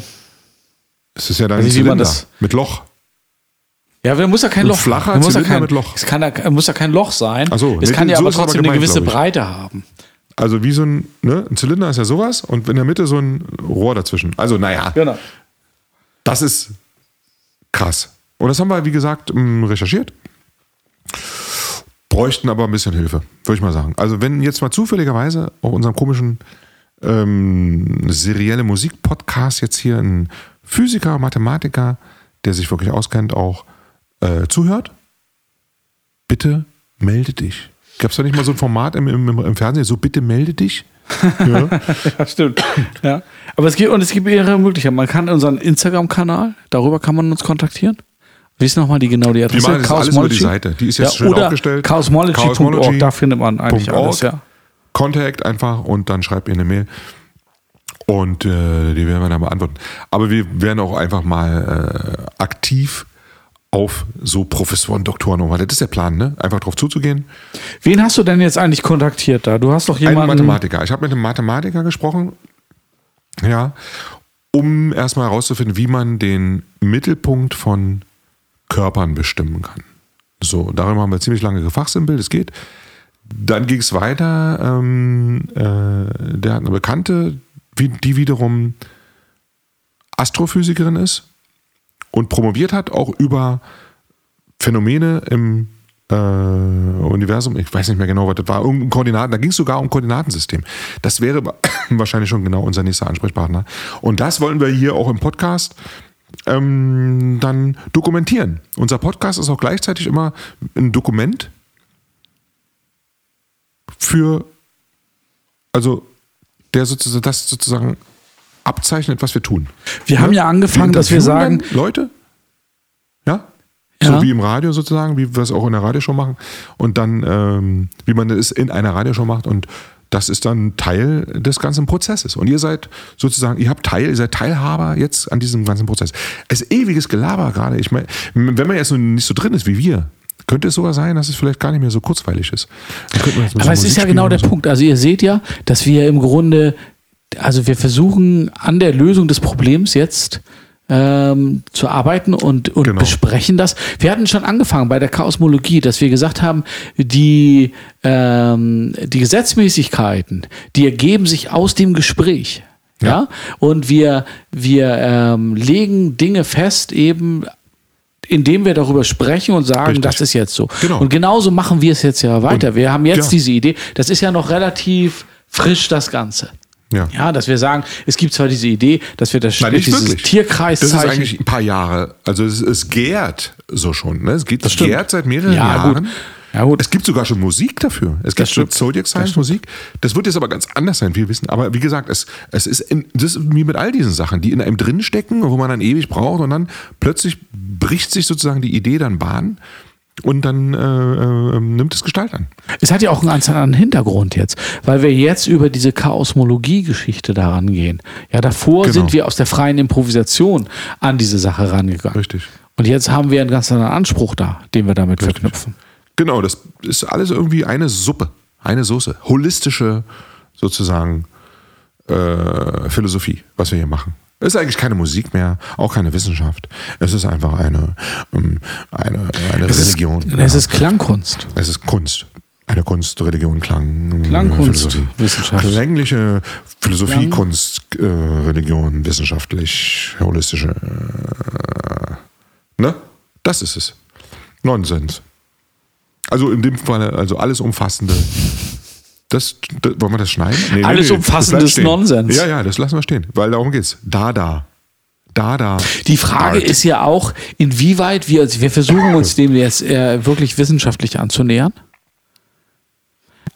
Es ist ja dann ein Zylinder das- mit Loch. ja, da muss ja kein Ein Loch flacher da muss ja Zylinder kein, mit Loch. Es kann, ja- muss ja kein Loch sein. Ach so, es kann ja so aber es aber trotzdem eine gemeint, gewisse. Breite haben. Also wie so ein, ne, ein Zylinder ist ja sowas und in der Mitte so ein Rohr dazwischen. Also naja, Genau. das ist krass. Und das haben wir, wie gesagt, m, recherchiert. Bräuchten aber ein bisschen Hilfe, würde ich mal sagen. Also wenn jetzt mal zufälligerweise auf unserem komischen ähm, serielle Musik-Podcast jetzt hier ein Physiker, Mathematiker, der sich wirklich auskennt, auch äh, zuhört, bitte melde dich. Gab es da nicht mal so ein Format im, im, im Fernsehen, so bitte melde dich? Ja. Ja, stimmt. Ja. Aber es gibt, und es gibt mehrere Möglichkeiten. Man kann unseren Instagram-Kanal, darüber kann man uns kontaktieren. Wie ist nochmal die genau die Wir Adresse? machen das alles über die? Seite. Die ist jetzt ja, schön oder aufgestellt. chaosmology.org, da findet man eigentlich alles, ja. Contact einfach und dann schreibt ihr eine Mail. Und äh, die werden wir dann beantworten. Aber wir werden auch einfach mal äh, aktiv auf so Professoren, Doktoren und. Das ist der Plan, ne? Einfach drauf zuzugehen. Wen hast du denn jetzt eigentlich kontaktiert da? Du hast doch Ein jemanden. Mathematiker. Ich habe mit einem Mathematiker gesprochen, ja, um erstmal herauszufinden, wie man den Mittelpunkt von Körpern bestimmen kann. So, darüber haben wir ziemlich lange gefachsimpelt, es geht. Dann ging es weiter, ähm, äh, der hat eine Bekannte, die wiederum Astrophysikerin ist und promoviert hat, auch über Phänomene im äh, Universum, ich weiß nicht mehr genau, was das war, irgendein Koordinaten, da ging es sogar um Koordinatensystem. Das wäre wahrscheinlich schon genau unser nächster Ansprechpartner. Und das wollen wir hier auch im Podcast ähm, dann dokumentieren. Unser Podcast ist auch gleichzeitig immer ein Dokument für, also der sozusagen, das sozusagen abzeichnet, was wir tun. Wir haben ja angefangen, dass wir sagen, Leute, ja, Ja. so wie im Radio sozusagen, wie wir es auch in der Radioshow machen und dann, ähm, wie man es in einer Radioshow macht und das ist dann Teil des ganzen Prozesses. Und ihr seid sozusagen, ihr habt Teil, ihr seid Teilhaber jetzt an diesem ganzen Prozess. Es ist ewiges Gelaber gerade. Ich meine, wenn man jetzt nicht so drin ist wie wir, könnte es sogar sein, dass es vielleicht gar nicht mehr so kurzweilig ist. Aber so es ist ja genau der so. Punkt. Also ihr seht ja, dass wir im Grunde also wir versuchen an der Lösung des Problems jetzt ähm, zu arbeiten und, und Genau. besprechen das. Wir hatten schon angefangen bei der Chaosmologie, dass wir gesagt haben, die, ähm, die Gesetzmäßigkeiten, die ergeben sich aus dem Gespräch. Ja. Ja. Und wir, wir ähm, legen Dinge fest, eben indem wir darüber sprechen und sagen, Richtig. das ist jetzt so. Genau. Und genauso machen wir es jetzt ja weiter. Und- wir haben jetzt ja. diese Idee, das ist ja noch relativ frisch, das Ganze. Ja. Ja, dass wir sagen, es gibt zwar diese Idee, dass wir das Nein, dieses. Tierkreiszeichen. Das ist eigentlich ein paar Jahre. Also es, es gärt so schon. Ne? Es geht, es stimmt. gärt seit mehreren Ja, Jahren. gut. Ja, gut. Es gibt sogar schon Musik dafür. Es gibt schon. Zodiac Science Musik. Das wird jetzt aber ganz anders sein, wir wissen. Aber wie gesagt, es, es ist, in, das ist wie mit all diesen Sachen, die in einem drinstecken, wo man dann ewig braucht und dann plötzlich bricht sich sozusagen die Idee dann Bahn und dann äh, äh, nimmt es Gestalt an. Es hat ja auch einen ganz anderen Hintergrund jetzt, weil wir jetzt über diese Chaosmologie-Geschichte da rangehen. Ja, davor Genau. sind wir aus der freien Improvisation an diese Sache rangegangen. Richtig. Und jetzt haben wir einen ganz anderen Anspruch da, den wir damit verknüpfen. Genau, das ist alles irgendwie eine Suppe, eine Soße. Holistische sozusagen äh, Philosophie, was wir hier machen. Es ist eigentlich keine Musik mehr, auch keine Wissenschaft. Es ist einfach eine, ähm, eine, eine Es ist, Religion. es Ja. ist Klangkunst. es ist Kunst. Eine Kunst, Religion, Klang, Klangkunst, Philosophie. Wissenschaft. Klängliche Philosophie, Klang. Kunst, äh, Religion, wissenschaftlich, holistische. Äh, ne? Das ist es. Nonsens. Also in dem Fall, also alles umfassende. Das, das, wollen wir das schneiden? Nee, Alles das umfassendes bleibt stehen. Nonsens. Ja, ja, das lassen wir stehen, weil darum geht's. Da, da. Da, da. Die Frage Art. ist ja auch, inwieweit wir, also wir versuchen uns dem jetzt äh, wirklich wissenschaftlich anzunähern.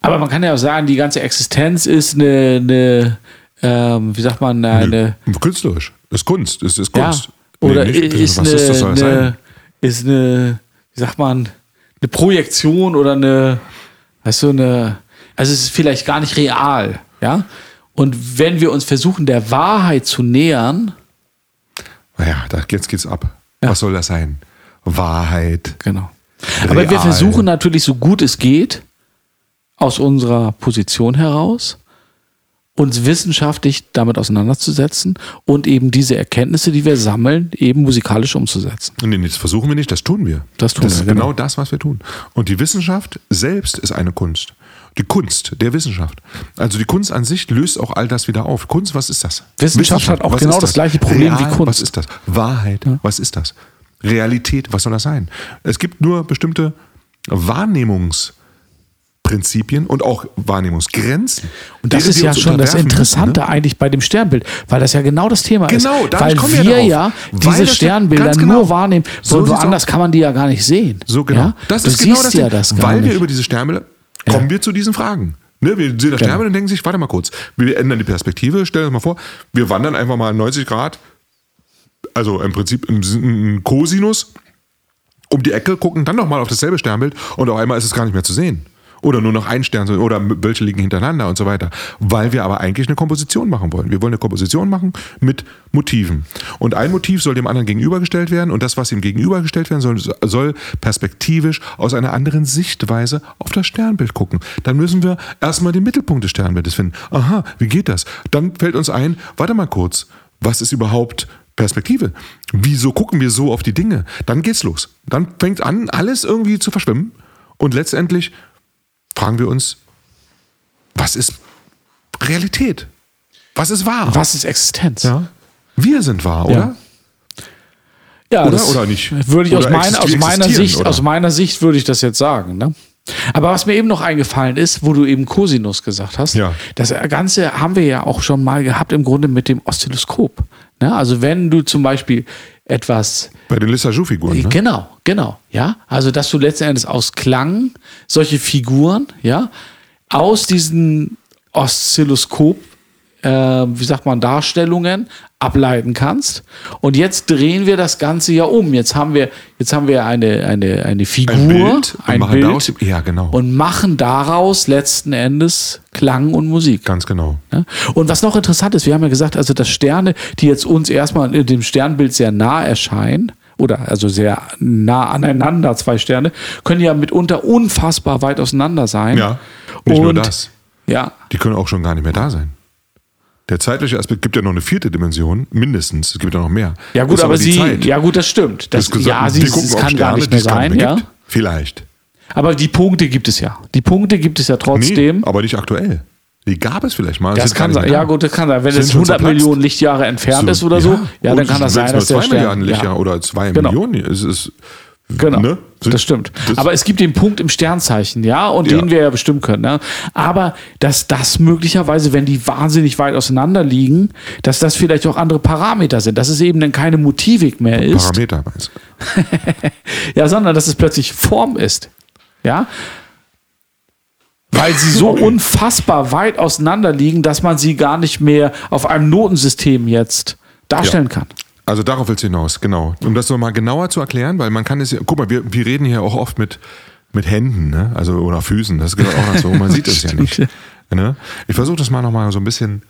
Aber man kann ja auch sagen, die ganze Existenz ist eine, eine ähm, wie sagt man, eine, Künstlerisch. Ist Kunst. Ist, ist ja, Kunst. oder Nee, nicht- ist, eine, ist eine, ist eine, wie sagt man, eine Projektion oder eine, weißt du, eine, also es ist vielleicht gar nicht real, ja. Und wenn wir uns versuchen, der Wahrheit zu nähern, Naja, da, jetzt geht's ab. Ja. Was soll das sein? Wahrheit. Genau. Aber wir Real. versuchen natürlich so gut es geht, aus unserer Position heraus, uns wissenschaftlich damit auseinanderzusetzen und eben diese Erkenntnisse, die wir sammeln, eben musikalisch umzusetzen. Nee, nee, das versuchen wir nicht, das tun wir. Das tun das wir, ist genau. genau das, was wir tun. Und die Wissenschaft selbst ist eine Kunst. Die Kunst der Wissenschaft. Also die Kunst an sich löst auch all das wieder auf. Kunst, was ist das? Wissenschaft hat auch genau ist das gleiche Problem wie Kunst. Was ist das? Wahrheit, was ist das? Realität, was soll das sein? Es gibt nur bestimmte Wahrnehmungsprinzipien und auch Wahrnehmungsgrenzen. Und das ist ja schon das unterwerfen müssen, Interessante ne? eigentlich bei dem Sternbild, weil das ja genau das Thema Genau, ist. Weil kommen wir ja Weil diese das ja Sternbilder genau- nur wahrnehmen, So woanders kann man die ja gar nicht sehen. So genau. Ja? Das du ist genau das ja das Weil wir über diese Sternbilder kommen wir zu diesen Fragen. Ne, wir sehen das Genau. Sternbild und denken sich, warte mal kurz, wir ändern die Perspektive, stellen uns mal vor, wir wandern einfach mal 90 Grad, also im Prinzip im Cosinus, um die Ecke, gucken dann nochmal auf dasselbe Sternbild und auf einmal ist es gar nicht mehr zu sehen. Oder nur noch ein Stern oder welche liegen hintereinander und so weiter. Weil wir aber eigentlich eine Komposition machen wollen. Wir wollen eine Komposition machen mit Motiven. Und ein Motiv soll dem anderen gegenübergestellt werden und das, was ihm gegenübergestellt werden soll, soll perspektivisch aus einer anderen Sichtweise auf das Sternbild gucken. Dann müssen wir erstmal den Mittelpunkt des Sternbildes finden. Aha, wie geht das? Dann fällt uns ein, warte mal kurz, was ist überhaupt Perspektive? Wieso gucken wir so auf die Dinge? Dann geht's los. Dann fängt an, alles irgendwie zu verschwimmen und letztendlich fragen wir uns, was ist Realität? Was ist wahr? Was ist Existenz? Ja. Wir sind wahr, Ja. oder? Ja, Oder- das oder nicht? Würde ich aus, Oder mein, aus meiner Sicht, oder? aus meiner Sicht würde ich das jetzt sagen. Ne? Aber was mir eben noch eingefallen ist, wo du eben Cosinus gesagt hast, Ja. das Ganze haben wir ja auch schon mal gehabt im Grunde mit dem Oszilloskop. Ne? Also wenn du zum Beispiel etwas Bei den Lissajou-Figuren. Ne? Genau, genau, ja. Also, dass du letzten Endes aus Klang solche Figuren, ja, aus diesen Oszilloskop, äh, wie sagt man, Darstellungen ableiten kannst. Und jetzt drehen wir das Ganze ja um. Jetzt haben wir, jetzt haben wir eine, eine, eine Figur, Ein Bild, und ein machen Bild daraus- ja, genau. und machen daraus letzten Endes Klang und Musik. Ganz genau. Ja? Und was noch interessant ist, wir haben ja gesagt, also dass Sterne, die jetzt uns erstmal in dem Sternbild sehr nah erscheinen, oder also sehr nah aneinander, zwei Sterne, können ja mitunter unfassbar weit auseinander sein. Ja, nicht nur Und- das. Ja, Die können auch schon gar nicht mehr da sein. Der zeitliche Aspekt gibt ja noch eine vierte Dimension, mindestens. Es gibt ja noch mehr. Ja gut, Ist aber, die sie, Zeit. ja gut, das stimmt. Das, gesagt, ja, sie, es kann gar Sterne, nicht die mehr gar sein, nicht ja. gibt. Vielleicht. Aber die Punkte gibt es ja. Die Punkte gibt es ja trotzdem. Nee, aber nicht aktuell. Die gab es vielleicht mal. das sind kann gar nicht sein. Ja gut, das kann sein. Wenn es schon 100 zerplatzt. Millionen Lichtjahre entfernt ist oder so, ja, dann kann das sein, dass der zwei Stern, Milliarden ja. Lichtjahre oder zwei Genau. Millionen ist es. Genau, Ne? das stimmt. Das- aber es gibt den Punkt im Sternzeichen, ja, und Ja. den wir ja bestimmen können. Ne? Aber dass das möglicherweise, wenn die wahnsinnig weit auseinander liegen, dass das vielleicht auch andere Parameter sind, dass es eben dann keine Motivik mehr ist, Parameter meinst du? ja, sondern dass es plötzlich Form ist, ja. Weil sie so Okay. unfassbar weit auseinander liegen, dass man sie gar nicht mehr auf einem Notensystem jetzt darstellen kann. Also darauf willst du hinaus, genau. Um das nochmal genauer zu erklären, weil man kann es ja, guck mal, wir, wir reden hier auch oft mit, mit Händen, ne? Also oder Füßen, das gehört auch dazu, man sieht es ja nicht. Ne? Ich versuche das mal nochmal so ein bisschen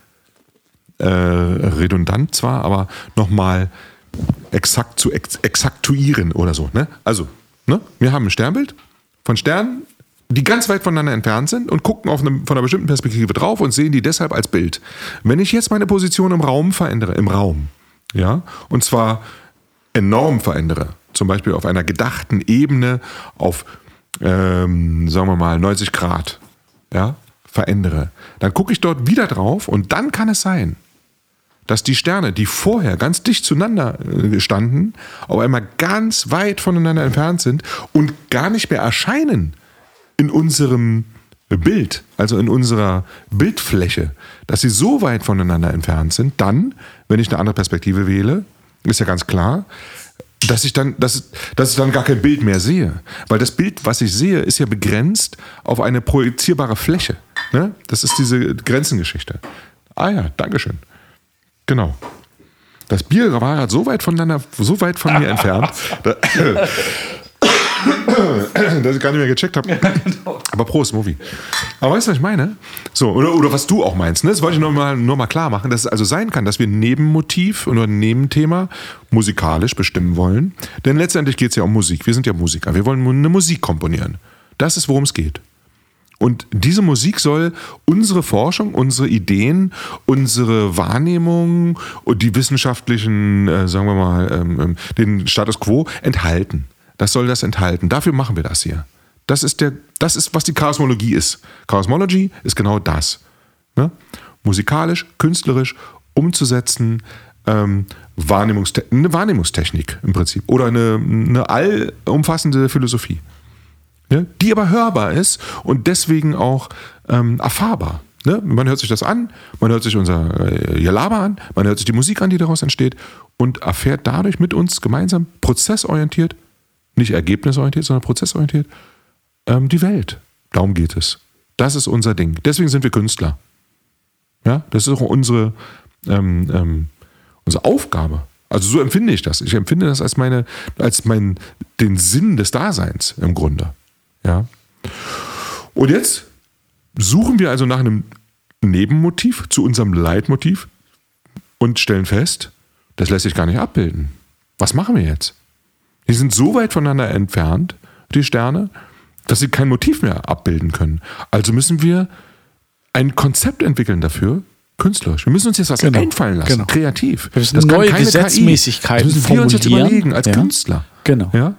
äh, redundant zwar, aber nochmal exakt zu ex exaktuieren oder so. Ne? Also, ne? wir haben ein Sternbild von Sternen, die ganz weit voneinander entfernt sind und gucken auf eine, von einer bestimmten Perspektive drauf und sehen die deshalb als Bild. Wenn ich jetzt meine Position im Raum verändere, im Raum, ja, und zwar enorm verändere, zum Beispiel auf einer gedachten Ebene auf, ähm, sagen wir mal, 90 Grad, ja, verändere, dann gucke ich dort wieder drauf und dann kann es sein, dass die Sterne, die vorher ganz dicht zueinander äh, standen, auf einmal ganz weit voneinander entfernt sind und gar nicht mehr erscheinen in unserem Bild, also in unserer Bildfläche, dass sie so weit voneinander entfernt sind, dann, wenn ich eine andere Perspektive wähle, ist ja ganz klar, dass ich dann, dass, dass ich dann gar kein Bild mehr sehe. Weil das Bild, was ich sehe, ist ja begrenzt auf eine projizierbare Fläche. Ne? Das ist diese Grenzengeschichte. Ah ja, Dankeschön. Genau. Das Bier war halt so weit voneinander, so weit von mir entfernt, dass ich gar nicht mehr gecheckt habe. Aber Prost, Movie. Aber weißt du, was ich meine? So, oder, oder was du auch meinst, ne? Das wollte ich nur mal, nur mal klar machen, dass es also sein kann, dass wir ein Nebenmotiv oder ein Nebenthema musikalisch bestimmen wollen. Denn letztendlich geht es ja um Musik. Wir sind ja Musiker. Wir wollen eine Musik komponieren. Das ist, worum es geht. Und diese Musik soll unsere Forschung, unsere Ideen, unsere Wahrnehmung und die wissenschaftlichen, äh, sagen wir mal, ähm, ähm, den Status quo enthalten. Das soll das enthalten. Dafür machen wir das hier. Das ist, der, das ist was die Chaosmologie ist. Chaosmology ist genau das. Ne? Musikalisch, künstlerisch umzusetzen, ähm, Wahrnehmungste eine Wahrnehmungstechnik im Prinzip oder eine, eine allumfassende Philosophie ja, die aber hörbar ist und deswegen auch ähm, erfahrbar. Ne? Man hört sich das an, man hört sich unser äh, Gelaber an, man hört sich die Musik an, die daraus entsteht und erfährt dadurch mit uns gemeinsam prozessorientiert, nicht ergebnisorientiert, sondern prozessorientiert, ähm, die Welt. Darum geht es. Das ist unser Ding. Deswegen sind wir Künstler. Ja, das ist auch unsere, ähm, ähm, unsere Aufgabe. Also so empfinde ich das. Ich empfinde das als meine, als mein, den Sinn des Daseins im Grunde. Ja. Und jetzt suchen wir also nach einem Nebenmotiv zu unserem Leitmotiv und stellen fest, das lässt sich gar nicht abbilden. Was machen wir jetzt? Die sind so weit voneinander entfernt, die Sterne, dass sie kein Motiv mehr abbilden können. Also müssen wir ein Konzept entwickeln dafür, künstlerisch. Wir müssen uns jetzt was Genau, einfallen lassen, genau. kreativ. Wir müssen Das kann neue keine KI. Gesetzmäßigkeiten Das müssen wir uns jetzt überlegen als Ja. Künstler. Genau. Ja?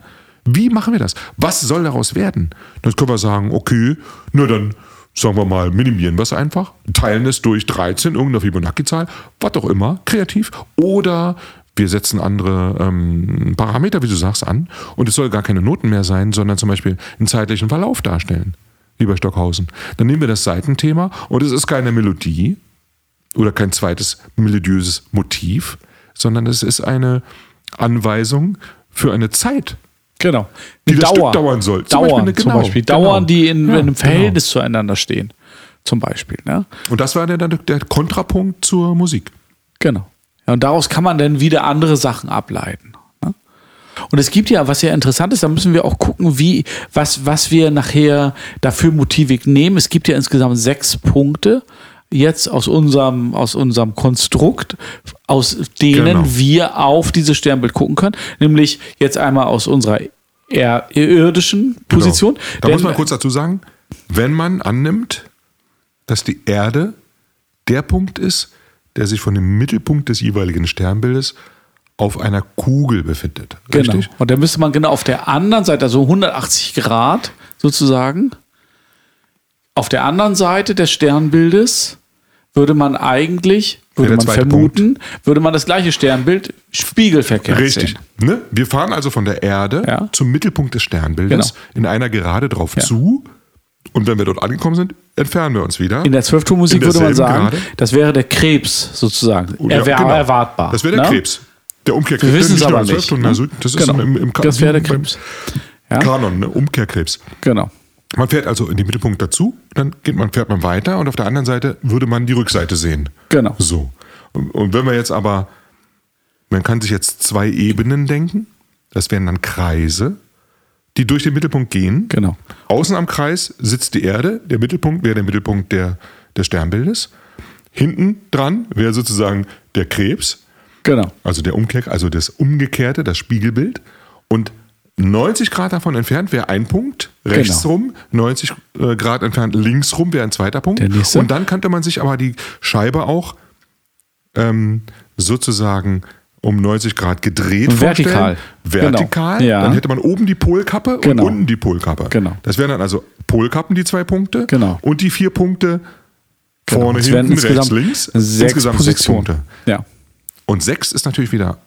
Wie machen wir das? Was soll daraus werden? Dann können wir sagen, okay, na dann sagen wir mal, minimieren wir es einfach, teilen es durch 13, irgendeine Fibonacci-Zahl, was auch immer, kreativ. Oder wir setzen andere ähm, Parameter, wie du sagst, an und es soll gar keine Noten mehr sein, sondern zum Beispiel einen zeitlichen Verlauf darstellen, wie bei Stockhausen. Dann nehmen wir das Seitenthema und es ist keine Melodie oder kein zweites melodiöses Motiv, sondern es ist eine Anweisung für eine Zeit, Genau. Die das Stück dauern soll. Zum Dauern, Beispiel eine- zum genau, Beispiel. genau. Dauern, die in, Ja, in einem genau. Verhältnis zueinander stehen. Zum Beispiel. Ne? Und das war der, der Kontrapunkt zur Musik. Genau. Ja, und daraus kann man dann wieder andere Sachen ableiten. Ne? Und es gibt ja, was ja interessant ist, da müssen wir auch gucken, wie, was, was wir nachher dafür Motivik nehmen. Es gibt ja insgesamt sechs Punkte jetzt aus unserem, aus unserem Konstrukt, aus denen Genau. wir auf dieses Sternbild gucken können. Nämlich jetzt einmal aus unserer eher irdischen Position. Genau. Da Denn- muss man kurz dazu sagen, wenn man annimmt, dass die Erde der Punkt ist, der sich von dem Mittelpunkt des jeweiligen Sternbildes auf einer Kugel befindet. Genau. Richtig? Und da müsste man genau auf der anderen Seite, also 180 Grad sozusagen, auf der anderen Seite des Sternbildes würde man eigentlich, würde man vermuten, würde man das gleiche Sternbild spiegelverkehrt Richtig. sehen. Ne? Wir fahren also von der Erde Ja. zum Mittelpunkt des Sternbildes Genau. in einer Gerade drauf Ja. zu. Und wenn wir dort angekommen sind, entfernen wir uns wieder. In der Zwölftonmusik würde man sagen, Gerade? das wäre der Krebs sozusagen. Ja, er wäre genau. erwartbar. Das wäre der ne? Krebs. Der Umkehrkrebs. Wir wissen es aber nicht. Ne? also Das ist genau. im, im Ka- das wäre der Krebs. Ja, Kanon, ne? Umkehrkrebs. genau. Man fährt also in den Mittelpunkt dazu, dann geht man, fährt man weiter und auf der anderen Seite würde man die Rückseite sehen. Genau. So. Und, und wenn wir jetzt aber, man kann sich jetzt zwei Ebenen denken, das wären dann Kreise, die durch den Mittelpunkt gehen. Genau. Außen am Kreis sitzt die Erde, der Mittelpunkt wäre der Mittelpunkt der, des Sternbildes. Hinten dran wäre sozusagen der Krebs, Genau. also der Umkehr, also das Umgekehrte, das Spiegelbild. Und 90 Grad davon entfernt wäre ein Punkt, rechts Genau. rum, 90 äh, Grad entfernt links rum wäre ein zweiter Punkt. Und dann könnte man sich aber die Scheibe auch ähm, sozusagen um 90 Grad gedreht Vertikal. vorstellen. Vertikal. Genau. Ja. Dann hätte man oben die Polkappe Genau. und unten die Polkappe. Genau. Das wären dann also Polkappen, die zwei Punkte. Genau. Und die vier Punkte Genau. vorne, hinten, rechts, links. Sechs insgesamt sechs Positionen. Punkte. Ja. Und sechs ist natürlich wieder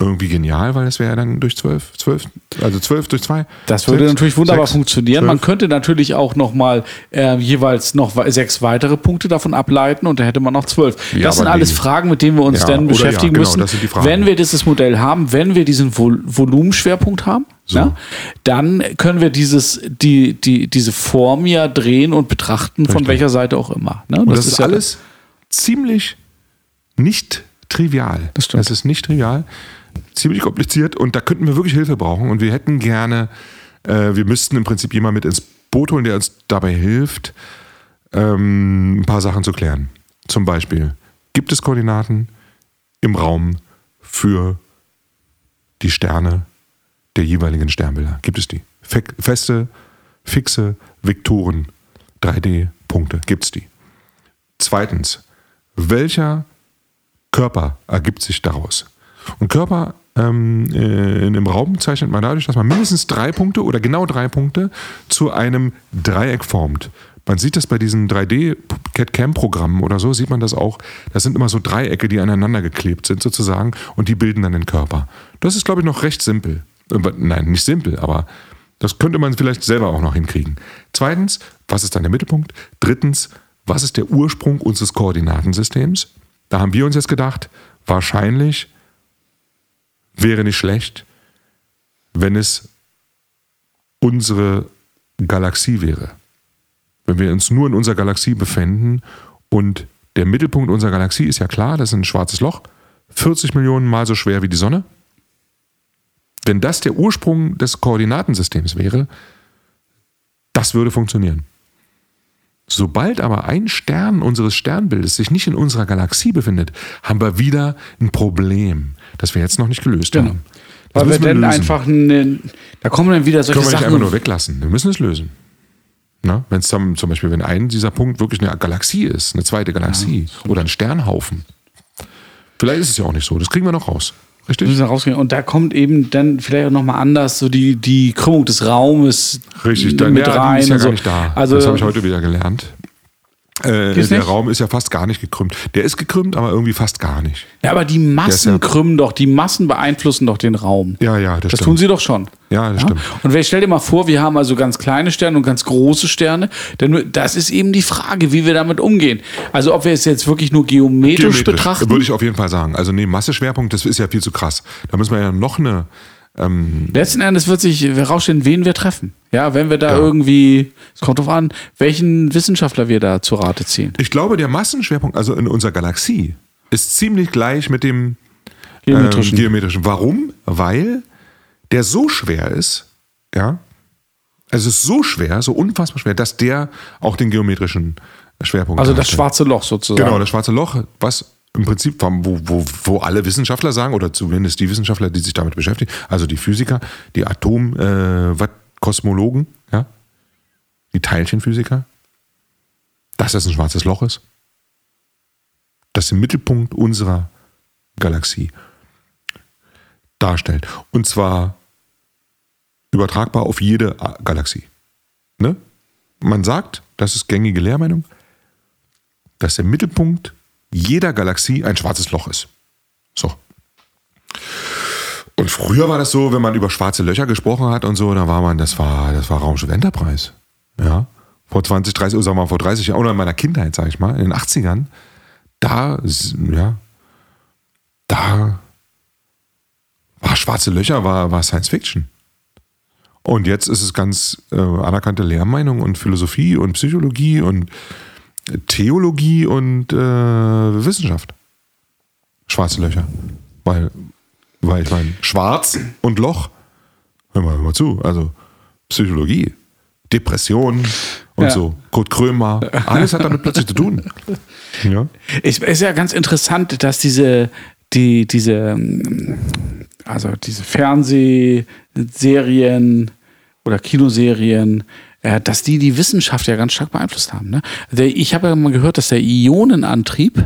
irgendwie genial, weil es wäre ja dann durch zwölf, zwölf, also zwölf durch zwei. Das würde Sechs, natürlich wunderbar sechs, funktionieren. Man zwölf. könnte natürlich auch noch mal äh, jeweils noch sechs weitere Punkte davon ableiten und da hätte man noch zwölf. Ja, das sind alles die- Fragen, mit denen wir uns Ja, dann ja, beschäftigen genau, müssen. das. Wenn wir dieses Modell haben, wenn wir diesen Vol Volumenschwerpunkt haben, So. ja, dann können wir dieses, die, die, diese Form ja drehen und betrachten, von Richtig. welcher Seite auch immer. Ne? Und das, ist ja alles ziemlich nicht trivial. Das stimmt. Das ist nicht trivial, ziemlich kompliziert und da könnten wir wirklich Hilfe brauchen und wir hätten gerne, äh, wir müssten im Prinzip jemanden mit ins Boot holen, der uns dabei hilft, ähm, ein paar Sachen zu klären. Zum Beispiel, gibt es Koordinaten im Raum für die Sterne der jeweiligen Sternbilder? Gibt es die? Fe feste, fixe Vektoren, 3D-Punkte, gibt es die? Zweitens, welcher Körper ergibt sich daraus? Und Körper ähm, äh, in dem Raum zeichnet man dadurch, dass man mindestens drei Punkte oder genau drei Punkte zu einem Dreieck formt. Man sieht das bei diesen 3D-CAD-CAM-Programmen oder so, sieht man das auch. Das sind immer so Dreiecke, die aneinander geklebt sind sozusagen und die bilden dann den Körper. Das ist, glaube ich, noch recht simpel. Äh, Nein, nicht simpel, aber das könnte man vielleicht selber auch noch hinkriegen. Zweitens, was ist dann der Mittelpunkt? Drittens, was ist der Ursprung unseres Koordinatensystems? Da haben wir uns jetzt gedacht, wahrscheinlich wäre nicht schlecht, wenn es unsere Galaxie wäre. Wenn wir uns nur in unserer Galaxie befinden und der Mittelpunkt unserer Galaxie ist ja klar, das ist ein schwarzes Loch, 40 Millionen Mal so schwer wie die Sonne. Wenn das der Ursprung des Koordinatensystems wäre, das würde funktionieren. Sobald aber ein Stern unseres Sternbildes sich nicht in unserer Galaxie befindet, haben wir wieder ein Problem, das wir jetzt noch nicht gelöst Genau. haben. Das Weil wir dann lösen. einfach, ne, da kommen dann wieder solche Können wir nicht Sachen. einfach nur weglassen. Wir müssen es lösen. Wenn es zum, zum Beispiel, wenn ein dieser Punkt wirklich eine Galaxie ist, eine zweite Galaxie oder ein Sternhaufen. Vielleicht ist es ja auch nicht so. Das kriegen wir noch raus. Richtig? müssen rausgehen. Und da kommt eben dann vielleicht auch nochmal anders so die, die Krümmung des Raumes Richtig, dann, mit ja, rein. ist ja so. gar nicht da. Also, das habe ich heute wieder gelernt. Äh, der nicht? Raum ist ja fast gar nicht gekrümmt. Der ist gekrümmt, aber irgendwie fast gar nicht. ja, aber die Massen ja- krümmen doch, die Massen beeinflussen doch den Raum. Ja, ja, das, Das stimmt. tun sie doch schon. Ja, das stimmt. Und wer- stell dir mal vor, wir haben also ganz kleine Sterne und ganz große Sterne. Denn das ist eben die Frage, wie wir damit umgehen. Also ob wir es jetzt wirklich nur geometrisch, Geometrisch, betrachten. Würde ich auf jeden Fall sagen. Also nee, Masseschwerpunkt, das ist ja viel zu krass. Da müssen wir ja noch eine. Ähm, Letzten Endes wird sich herausstellen, wen wir treffen. Ja, wenn wir da Ja. irgendwie, es kommt drauf an, welchen Wissenschaftler wir da zu Rate ziehen. ich glaube, der Massenschwerpunkt, also in unserer Galaxie, ist ziemlich gleich mit dem Geometrischen. Ähm, geometrischen. Warum? Weil der so schwer ist, ja. Also es ist so schwer, so unfassbar schwer, dass der auch den geometrischen Schwerpunkt also hat. das schwarze Loch sozusagen. Genau, das schwarze Loch, was im Prinzip, wo, wo, wo alle Wissenschaftler sagen, oder zumindest die Wissenschaftler, die sich damit beschäftigen, also die Physiker, die Atom, äh, ja, die Teilchenphysiker, dass das ein schwarzes Loch ist. das den Mittelpunkt unserer Galaxie darstellt. Und zwar übertragbar auf jede Galaxie. Ne? Man sagt, das ist gängige Lehrmeinung, dass der Mittelpunkt jeder Galaxie ein schwarzes Loch ist. So. Und früher war das so, wenn man über schwarze Löcher gesprochen hat und so, da war man, das war, das war Raumschiff Enterprise. Ja. Vor 20, 30, oder sagen wir mal vor 30 Jahren, oder in meiner Kindheit, sag ich mal, in den 80ern, da, ja, da war schwarze Löcher, war, war Science Fiction. Und jetzt ist es ganz äh, anerkannte Lehrmeinung und Philosophie und Psychologie und Theologie und äh, Wissenschaft. Schwarze Löcher. Weil, weil ich meine, schwarz und Loch, hör mal, hör mal zu, also Psychologie, Depression und ja. so, Kurt Krömer, alles hat damit plötzlich zu tun. Ja. Es ist ja ganz interessant, dass diese, die, diese, also diese Fernsehserien oder Kinoserien, äh, dass die die Wissenschaft ja ganz stark beeinflusst haben. Ne? ich habe ja mal gehört, dass der Ionenantrieb,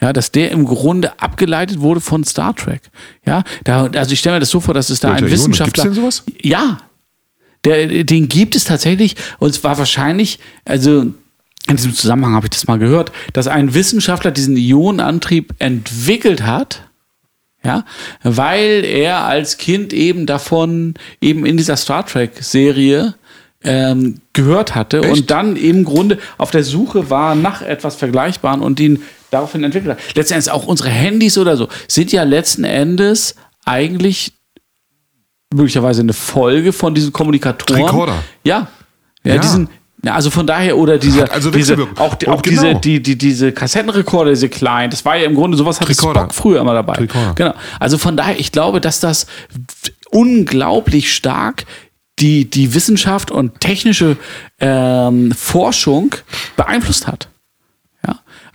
ja, dass der im Grunde abgeleitet wurde von Star Trek. Ja, da, also ich stelle mir das so vor, dass es da ein Wissenschaftler. Gibt's denn sowas? Ja, der, den gibt es tatsächlich und es war wahrscheinlich, also in diesem Zusammenhang habe ich das mal gehört, dass ein Wissenschaftler diesen Ionenantrieb entwickelt hat, ja, weil er als Kind eben davon, eben in dieser Star Trek-Serie ähm, gehört hatte Echt? und dann im Grunde auf der Suche war nach etwas Vergleichbaren und ihn daraufhin entwickelt hat. Letztendlich auch unsere Handys oder so sind ja letzten Endes eigentlich möglicherweise eine Folge von diesen Kommunikatoren. Rekorder. Ja. Ja, ja. diesen, also von daher, oder diese, also diese auch, auch genau. diese, die, die, diese Kassettenrekorder, diese kleinen, das war ja im Grunde sowas hatte Recorder. Spock früher immer dabei. Recorder. Genau. Also von daher, ich glaube, dass das unglaublich stark die, die Wissenschaft und technische ähm, Forschung beeinflusst hat.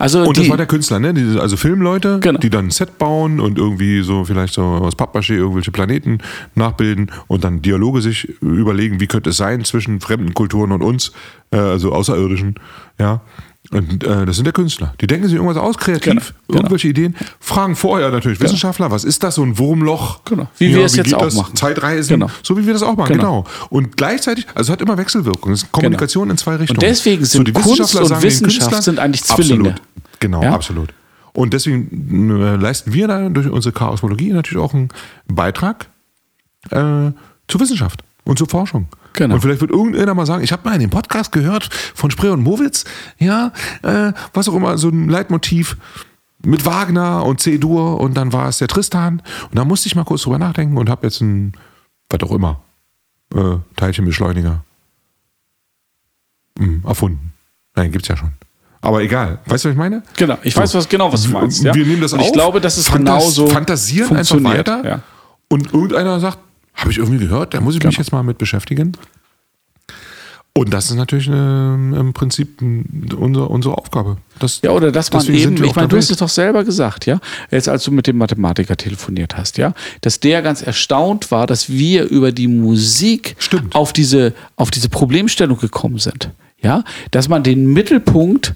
Also und die, das war der Künstler, ne? Die, also Filmleute, genau. die dann ein Set bauen und irgendwie so vielleicht so aus Pappmaché irgendwelche Planeten nachbilden und dann Dialoge sich überlegen, wie könnte es sein zwischen fremden Kulturen und uns, äh, also Außerirdischen, ja. Und äh, das sind der Künstler. Die denken sich irgendwas aus, kreativ, genau, genau. irgendwelche Ideen, fragen vorher natürlich genau. Wissenschaftler, was ist das, so ein Wurmloch? Genau. Wie ja, wir es jetzt auch das? machen. Zeitreisen, genau. so wie wir das auch machen, genau. genau. Und gleichzeitig, also es hat immer Wechselwirkung. Es ist Kommunikation genau. in zwei Richtungen. Und deswegen sind so, Kunst und Wissenschaft sind eigentlich Zwillinge. Absolut. Genau, ja? absolut. Und deswegen äh, leisten wir da durch unsere Chaosmologie natürlich auch einen Beitrag äh, zur Wissenschaft und zur Forschung. Genau. Und vielleicht wird irgendeiner mal sagen, ich habe mal in dem Podcast gehört von Spree und Mowitz, ja, äh, was auch immer, so ein Leitmotiv mit Wagner und C-Dur und dann war es der Tristan. Und da musste ich mal kurz drüber nachdenken und habe jetzt ein, was auch immer, äh, Teilchenbeschleuniger mh, erfunden. Nein, gibt's ja schon. Aber egal. Weißt du, was ich meine? Genau. Ich weiß was, genau, was du meinst. Ja? Wir nehmen das und auf. Ich glaube, dass es Fantas genauso fantasieren einfach weiter. Ja. Und irgendeiner sagt, habe ich irgendwie gehört, da muss ich genau. mich jetzt mal mit beschäftigen. Und das ist natürlich eine, im Prinzip unsere, unsere Aufgabe. Das, ja, oder dass man eben, ich meine, du hast es doch selber gesagt, ja, jetzt als du mit dem Mathematiker telefoniert hast, ja, dass der ganz erstaunt war, dass wir über die Musik auf diese, auf diese Problemstellung gekommen sind. Ja, dass man den Mittelpunkt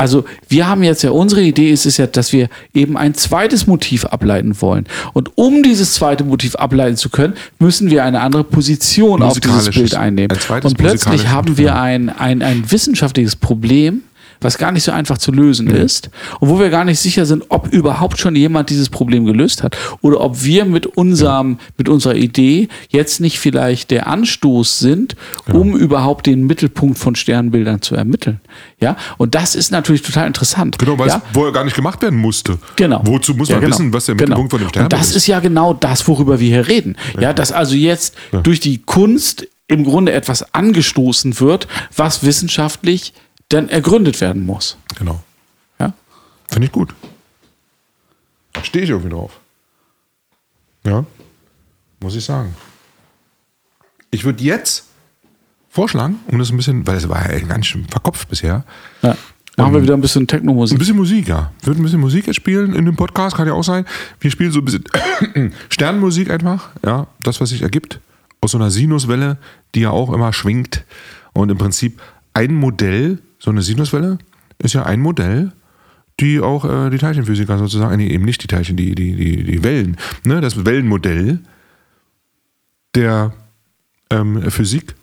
also wir haben jetzt ja, unsere Idee ist es ja, dass wir eben ein zweites Motiv ableiten wollen. Und um dieses zweite Motiv ableiten zu können, müssen wir eine andere Position auf dieses Bild einnehmen. Und plötzlich haben wir ein, ein, ein wissenschaftliches Problem, was gar nicht so einfach zu lösen mhm. ist und wo wir gar nicht sicher sind, ob überhaupt schon jemand dieses Problem gelöst hat oder ob wir mit unserem, mit unserer Idee jetzt nicht vielleicht der Anstoß sind, genau. um überhaupt den Mittelpunkt von Sternbildern zu ermitteln. Ja, und das ist natürlich total interessant. Genau, weil ja? es vorher gar nicht gemacht werden musste. Genau. Wozu muss man ja, genau. wissen, was der genau. Mittelpunkt von dem Sternbild ist? Und das ist ja genau das, worüber wir hier reden. Ja, ja dass also jetzt durch die Kunst im Grunde etwas angestoßen wird, was wissenschaftlich dann ergründet werden muss. Genau. Ja? Finde ich gut. Stehe ich irgendwie drauf. Ja, muss ich sagen. Ich würde jetzt vorschlagen, um das ein bisschen, weil es war ja ganz schön verkopft bisher. Ja. Machen ähm, wir wieder ein bisschen Techno-Musik. Ein bisschen Musik, ja. Wir würden ein bisschen Musik jetzt spielen in dem Podcast, kann ja auch sein. Wir spielen so ein bisschen Sternmusik einfach, ja, das, was sich ergibt. Aus so einer Sinuswelle, die ja auch immer schwingt. Und im Prinzip ein Modell so eine Sinuswelle ist ja ein Modell, die auch äh, die Teilchenphysiker sozusagen, nee, eben nicht die Teilchen, die, die, die, die Wellen, ne, das Wellenmodell der ähm, Physik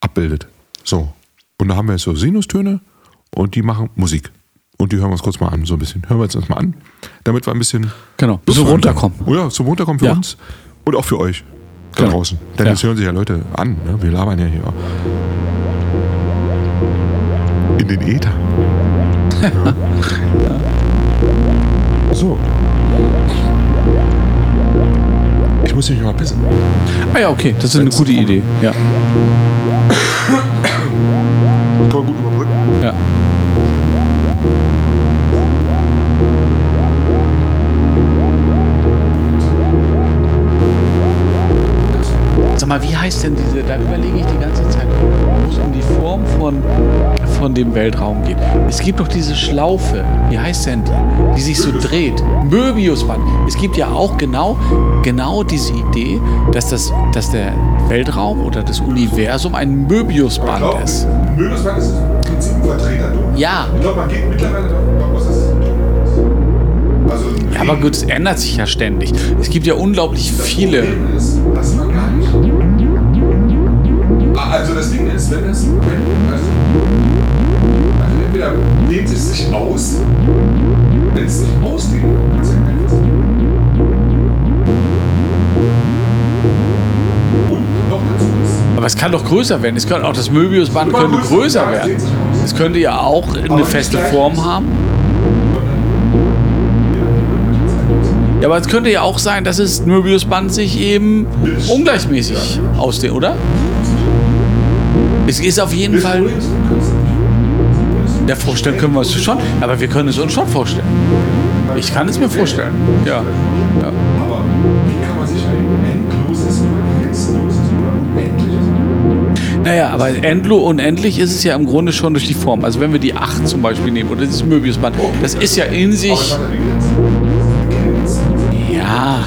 abbildet. So. Und da haben wir jetzt so Sinustöne und die machen Musik. Und die hören wir uns kurz mal an, so ein bisschen. Hören wir uns das mal an, damit wir ein bisschen Genau. So runterkommen. Oh ja, zum Runterkommen für Ja. uns und auch für euch da Genau. draußen. Denn Ja. das hören sich ja Leute an. Ne? Wir labern ja hier. In den Äther. So. Ich muss mich mal pissen. Ah ja, okay, das ist eine gute Idee. Ja. Kann man gut überbrücken. ja. Sag mal, wie heißt denn diese, da überlege ich die ganze Zeit, wo es um die Form von, von dem Weltraum geht. Es gibt doch diese Schlaufe, wie heißt denn die, die sich so dreht? Möbiusband. Es gibt ja auch genau, genau diese Idee, dass, das, dass der Weltraum oder das Universum ein Möbiusband ist. Möbiusband ist im Prinzip ein Vertreter. Ja, Ich glaube, man geht mittlerweile davon aus, dass es also ja, aber gut, es ändert sich ja ständig. Es gibt ja unglaublich viele. ist, dass man gar nicht. Ah, Also das Ding ist, wenn es. Wenn, also entweder dehnt es sich aus, wenn es sich ausdehnt. Und noch dazu ist. Aber es kann doch größer werden. Es könnte auch das Möbiusband könnte größer werden. Es könnte ja auch eine feste Form haben. Ja, aber es könnte ja auch sein, dass das Möbiusband sich eben ungleichmäßig ausdehnt, oder? Es ist auf jeden Fall. Ja, vorstellen können wir es schon, aber wir können es uns schon vorstellen. Ich kann es mir vorstellen. Ja. ja. Aber wie kann man sich ein endloses oder grenzenloses oder unendliches Naja, aber endlo unendlich ist es ja im Grunde schon durch die Form. Also wenn wir die 8 zum Beispiel nehmen oder dieses Möbiusband, das ist ja in sich. Ja.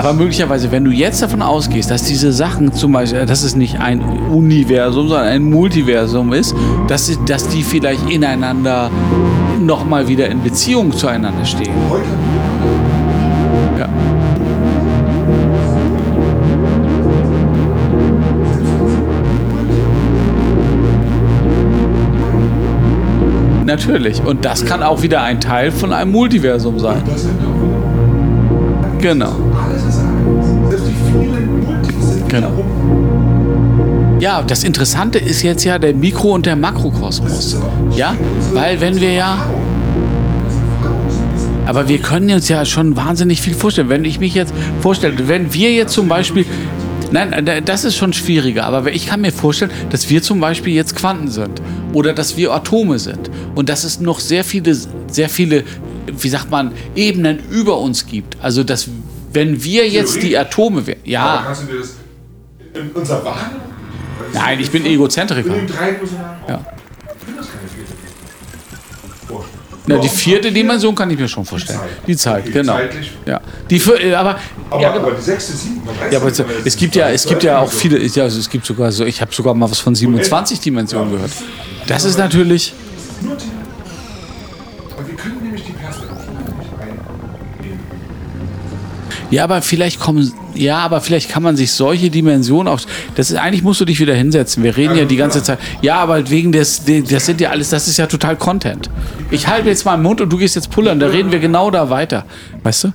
Aber möglicherweise, wenn du jetzt davon ausgehst, dass diese Sachen zum Beispiel, dass es nicht ein Universum, sondern ein Multiversum ist, dass, sie- dass die vielleicht ineinander nochmal wieder in Beziehung zueinander stehen. Heute Ja. Natürlich. Und das kann auch wieder ein Teil von einem Multiversum sein. Genau. Genau. wiederum Ja, das Interessante ist jetzt ja der Mikro- und der Makrokosmos. Ja, weil wenn wir ja. Aber wir können uns ja schon wahnsinnig viel vorstellen. Wenn ich mich jetzt vorstelle, wenn wir jetzt zum Beispiel. Nein, das ist schon schwieriger, aber ich kann mir vorstellen, dass wir zum Beispiel jetzt Quanten sind oder dass wir Atome sind und dass es noch sehr viele, sehr viele, wie sagt man, Ebenen über uns gibt. Also, dass wenn wir jetzt die Atome wären, Aber ja, Kannst du dir das in unserer Wahrnehmung? nein, ich bin Egozentriker. Ja. Ich finde das keine vierte Vorstellung. Na, die vierte Dimension kann ich mir schon vorstellen. Die Zeit, Die genau. zeitlich. Ja. Die vier, äh, aber, Aber, ja, genau. aber die sechste, siebte, man weiß ja, aber es, es gibt ja, es gibt ja auch viele, ja, also es gibt sogar so, ich habe sogar mal was von 27 Dimensionen gehört. Das ist natürlich, ja, aber vielleicht kommen, ja, aber vielleicht kann man sich solche Dimensionen auch, das ist, eigentlich musst du dich wieder hinsetzen. Wir reden ja die ganze Zeit, ja, aber wegen des, das sind ja alles, das ist ja total Content. Ich halte jetzt mal den Mund und du gehst jetzt pullern, da reden wir genau da weiter. Weißt du?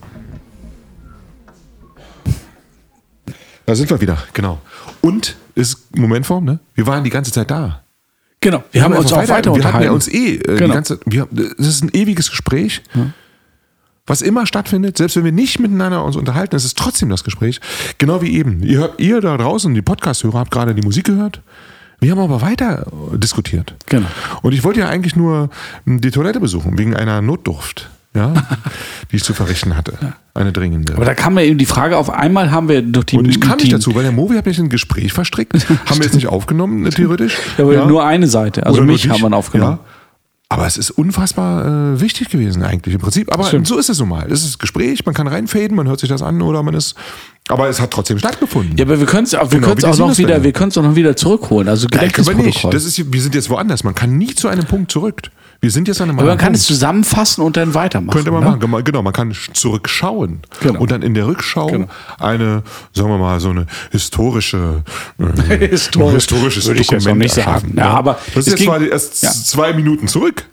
Da sind wir wieder, genau. Und ist Momentform, ne? Wir waren die ganze Zeit da. Genau. Wir, haben uns einfach auch weiter Wir hatten ja unterhalten. uns eh äh, die Genau. ganze wir, Das ist ein ewiges Gespräch, was immer stattfindet. Selbst wenn wir nicht miteinander uns unterhalten, es ist trotzdem das Gespräch. Genau wie eben. Ihr, ihr da draußen, die Podcast-Hörer, habt gerade die Musik gehört. Wir haben aber weiter diskutiert. Genau. Und ich wollte ja eigentlich nur m, die Toilette besuchen, wegen einer Notdurft, ja, die ich zu verrichten hatte. Eine dringende. Aber da kam mir eben die Frage auf, einmal haben wir durch die Und ich kam nicht dazu, weil der Movi hat mich in ein Gespräch verstrickt. haben wir jetzt nicht aufgenommen, theoretisch. Ja, aber nur eine Seite, also Oder mich haben wir aufgenommen. Ja. Aber es ist unfassbar äh, wichtig gewesen eigentlich im Prinzip. Aber Stimmt. so ist es so mal. Es ist Gespräch, man kann reinfaden, man hört sich das an oder man ist. Aber es hat trotzdem stattgefunden. Ja, aber wir können es auch, Genau, auch noch wieder, wir können es auch noch wieder zurückholen. Also Nein, können wir nicht. Das ist, wir sind jetzt woanders. Man kann nie zu einem Punkt zurück. Wir sind jetzt an einem Aber man kann Punkt. es zusammenfassen und dann weitermachen. Könnte man ne? machen, genau, genau. Man kann sch- zurückschauen Genau. und dann in der Rückschau Genau. eine, sagen wir mal, so eine historische, äh, Historisch historisches würde ich jetzt Dokument nicht sagen. Ja, aber das ist jetzt zwar erst ja. zwei Minuten zurück,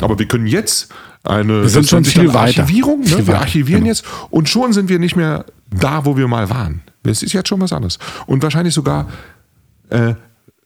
aber wir können jetzt eine Wir sind schon viel weiter. Archivierung, Viel ne? wir archivieren genau. jetzt und schon sind wir nicht mehr da, wo wir mal waren. Es ist jetzt schon was anderes und wahrscheinlich sogar äh,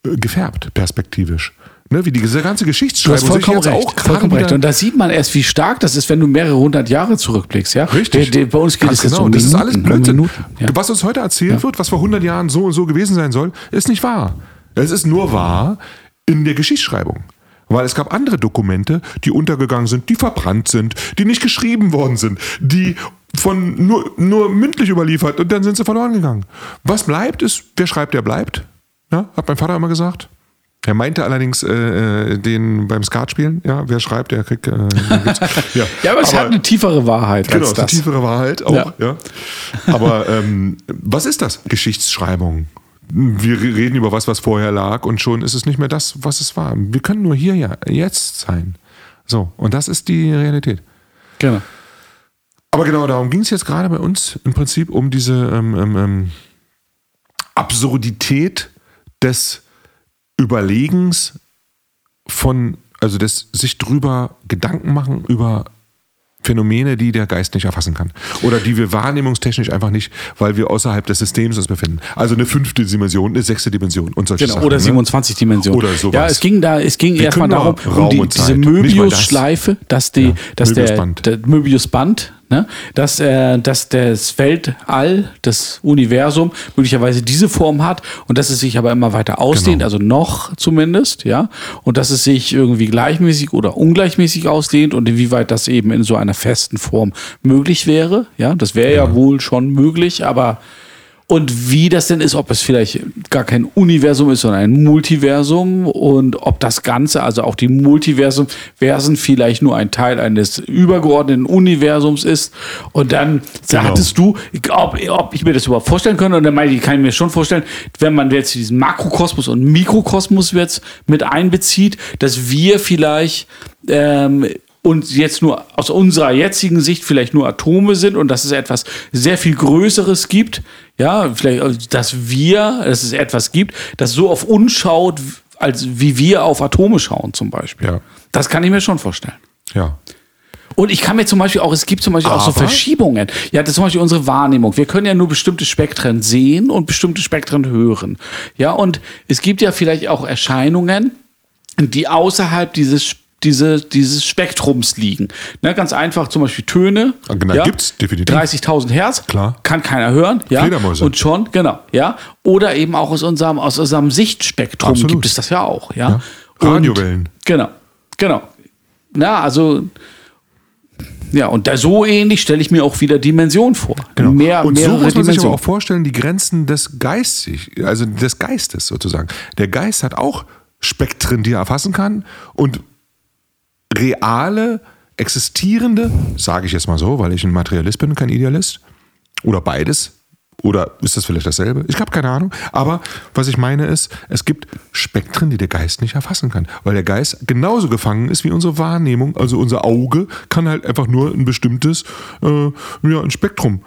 gefärbt perspektivisch. Ne? Wie die, diese ganze Du Geschichtsschreibung hast vollkommen sich jetzt recht. auch vollkommen recht. Und da sieht man erst, wie stark das ist, wenn du mehrere hundert Jahre zurückblickst. Ja? Richtig. Der, der, bei uns geht Ganz es jetzt genau. um das Minuten. ist alles um Blödsinn. Minuten, ja. Was uns heute erzählt wird, was vor 100 Jahren so und so gewesen sein soll, ist nicht wahr. Es ist nur wahr in der Geschichtsschreibung. Weil es gab andere Dokumente, die untergegangen sind, die verbrannt sind, die nicht geschrieben worden sind, die von nur, nur mündlich überliefert und dann sind sie verloren gegangen. Was bleibt ist, wer schreibt, der bleibt. Ja, hat mein Vater immer gesagt. Er meinte allerdings äh, äh, den beim Skatspielen, ja, wer schreibt, der kriegt. Äh, ja. ja, aber es hat eine tiefere Wahrheit Genau, als ist eine das. tiefere Wahrheit auch. Ja. Ja. Aber ähm, was ist das? Geschichtsschreibung. Wir reden über was, was vorher lag und schon ist es nicht mehr das, was es war. Wir können nur hier, ja, jetzt sein. So, und das ist die Realität. Genau. Aber genau darum ging es jetzt gerade bei uns im Prinzip um diese ähm, ähm, ähm, Absurdität des Überlegens von, also des sich drüber Gedanken machen über Phänomene, die der Geist nicht erfassen kann. Oder die wir wahrnehmungstechnisch einfach nicht, weil wir außerhalb des Systems uns befinden. Also eine fünfte Dimension, eine sechste Dimension und solche Genau, Sachen. oder ne? 27 Dimensionen. Oder sowas. Ja, es ging da, es ging erstmal darum, um die, diese das. Möbius-Schleife, dass die, Ja, dass der, Möbiusband. der Möbius-Band, ne, dass, äh, dass das Weltall, das Universum möglicherweise diese Form hat und dass es sich aber immer weiter ausdehnt, Genau. also noch zumindest, ja, und dass es sich irgendwie gleichmäßig oder ungleichmäßig ausdehnt und inwieweit das eben in so einer festen Form möglich wäre, ja, das wäre ja wohl schon möglich, aber und wie das denn ist, ob es vielleicht gar kein Universum ist, sondern ein Multiversum und ob das Ganze, also auch die Multiversen, Versen vielleicht nur ein Teil eines übergeordneten Universums ist. Und dann Genau. sagtest du, ob, ob ich mir das überhaupt vorstellen könnte. Und dann meinte ich, kann ich mir schon vorstellen, wenn man jetzt diesen Makrokosmos und Mikrokosmos jetzt mit einbezieht, dass wir vielleicht ähm, und jetzt nur aus unserer jetzigen Sicht vielleicht nur Atome sind und dass es etwas sehr viel Größeres gibt, ja, vielleicht, also, dass wir, dass es etwas gibt, das so auf uns schaut, als wie wir auf Atome schauen zum Beispiel. Ja. Das kann ich mir schon vorstellen. Ja. Und ich kann mir zum Beispiel auch, es gibt zum Beispiel auch so Aber- Verschiebungen. Ja, das ist zum Beispiel unsere Wahrnehmung. Wir können ja nur bestimmte Spektren sehen und bestimmte Spektren hören. Ja, und es gibt ja vielleicht auch Erscheinungen, die außerhalb dieses diese, dieses Spektrums liegen. Ne, ganz einfach zum Beispiel Töne. Ah, genau, gibt's definitiv. 30.000 Hertz. Klar. Kann keiner hören. Ja. Fledermäuse. Und schon, genau. Ja. Oder eben auch aus unserem, aus unserem Sichtspektrum Absolut. gibt es das ja auch. Ja. Ja. Radiowellen. Genau. Genau. Na, also ja, und da so ähnlich stelle ich mir auch wieder Dimension vor. Genau. Mehr, und so muss man sich aber auch vorstellen, die Grenzen des Geistes, also des Geistes sozusagen. Der Geist hat auch Spektren, die er erfassen kann und reale, existierende, sage ich jetzt mal so, weil ich ein Materialist bin kein Idealist, oder beides, oder ist das vielleicht dasselbe? Ich habe keine Ahnung. Aber was ich meine ist, es gibt Spektren, die der Geist nicht erfassen kann. Weil der Geist genauso gefangen ist wie unsere Wahrnehmung. Also unser Auge kann halt einfach nur ein bestimmtes äh, ja, ein Spektrum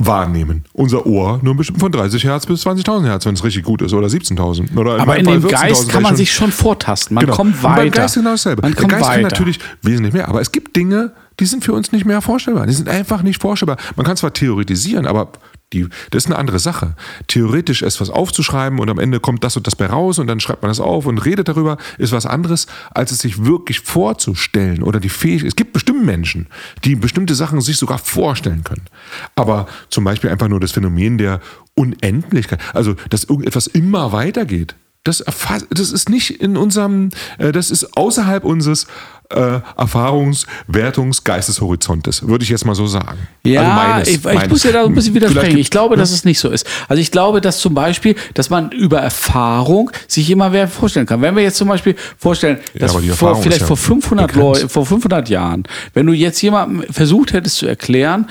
wahrnehmen. Unser Ohr nur bestimmt von 30 Hertz bis 20.000 Hertz, wenn es richtig gut ist. Oder 17.000. Oder Aber in dem 14.000, Geist kann man ich sich schon vortasten. Man Genau. kommt Und weiter. beim Geist genau dasselbe. Man der Geist kann weiter. natürlich wesentlich mehr, aber es gibt Dinge, die sind für uns nicht mehr vorstellbar. Die sind einfach nicht vorstellbar. Man kann zwar theoretisieren, aber die, das ist eine andere Sache. Theoretisch etwas aufzuschreiben und am Ende kommt das und das bei raus und dann schreibt man das auf und redet darüber, ist was anderes, als es sich wirklich vorzustellen oder die Fähigkeit. Es gibt bestimmt Menschen, die bestimmte Sachen sich sogar vorstellen können. Aber zum Beispiel einfach nur das Phänomen der Unendlichkeit, also dass irgendetwas immer weitergeht. Das, das ist nicht in unserem, äh, das ist außerhalb unseres äh, Erfahrungs-, Wertungs-, Geisteshorizontes, würde ich jetzt mal so sagen. Ja, Also meines- ich, ich meines. muss ja da ein bisschen widersprechen. Ich glaube, dass es nicht so ist. Also ich glaube, dass zum Beispiel, dass man über Erfahrung sich immer mehr vorstellen kann. Wenn wir jetzt zum Beispiel vorstellen, dass die vor, vielleicht ja vor 500 begrenzt. Leuten, vor 500 Jahren, wenn du jetzt jemandem versucht hättest zu erklären,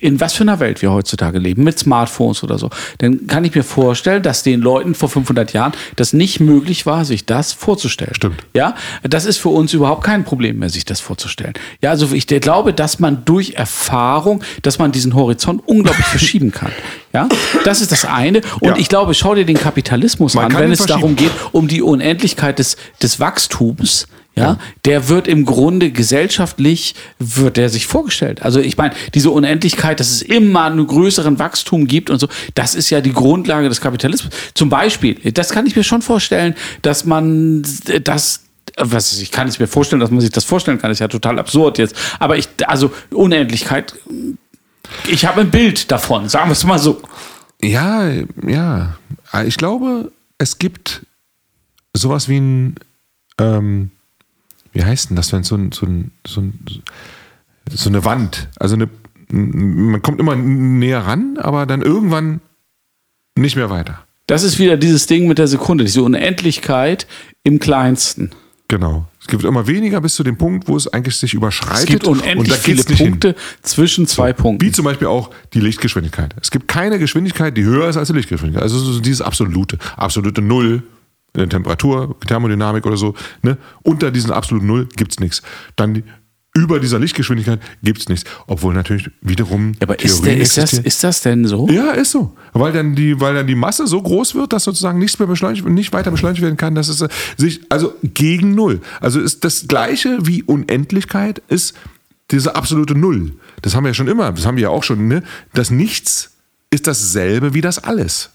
in was für einer Welt wir heutzutage leben, mit Smartphones oder so, dann kann ich mir vorstellen, dass den Leuten vor 500 Jahren das nicht möglich war, sich das vorzustellen. Stimmt. Ja, das ist für uns überhaupt kein Problem mehr, sich das vorzustellen. Ja, also ich glaube, dass man durch Erfahrung, dass man diesen Horizont unglaublich verschieben kann. Ja, das ist das eine. Und Ja. ich glaube, schau dir den Kapitalismus Man an, wenn es darum geht, um die Unendlichkeit des, des Wachstums. Ja, der wird im Grunde gesellschaftlich, wird der sich vorgestellt. Also ich meine, diese Unendlichkeit, dass es immer einen größeren Wachstum gibt und so, das ist ja die Grundlage des Kapitalismus. Zum Beispiel, das kann ich mir schon vorstellen, dass man das was ich kann es mir vorstellen, dass man sich das vorstellen kann, ist ja total absurd jetzt. Aber ich, also Unendlichkeit, ich habe ein Bild davon, sagen wir es mal so. Ja, ja. Ich glaube, es gibt sowas wie ein, ähm, wie heißt denn das, wenn so ein, so ein, so ein, so eine Wand, also eine, man kommt immer näher ran, aber dann irgendwann nicht mehr weiter. Das ist wieder dieses Ding mit der Sekunde, diese Unendlichkeit im Kleinsten. Genau. Es gibt immer weniger bis zu dem Punkt, wo es eigentlich sich überschreitet. Es gibt unendlich viele nicht hin. Punkte zwischen zwei Punkten. Wie zum Beispiel auch die Lichtgeschwindigkeit. Es gibt keine Geschwindigkeit, die höher ist als die Lichtgeschwindigkeit. Also so dieses absolute, absolute Null in der Temperatur, Thermodynamik oder so. Ne? Unter diesen absoluten Null gibt es nichts. Dann über dieser Lichtgeschwindigkeit gibt es nichts. Obwohl natürlich wiederum Ja, aber ist, der, ist, das, ist das denn so? Ja, ist so. Weil dann die, weil dann die Masse so groß wird, dass sozusagen nichts mehr beschleunigt, nicht weiter beschleunigt werden kann, dass es äh, sich, also gegen Null. Also ist das Gleiche wie Unendlichkeit ist diese absolute Null. Das haben wir ja schon immer, das haben wir ja auch schon, ne? Das Nichts ist dasselbe wie das Alles.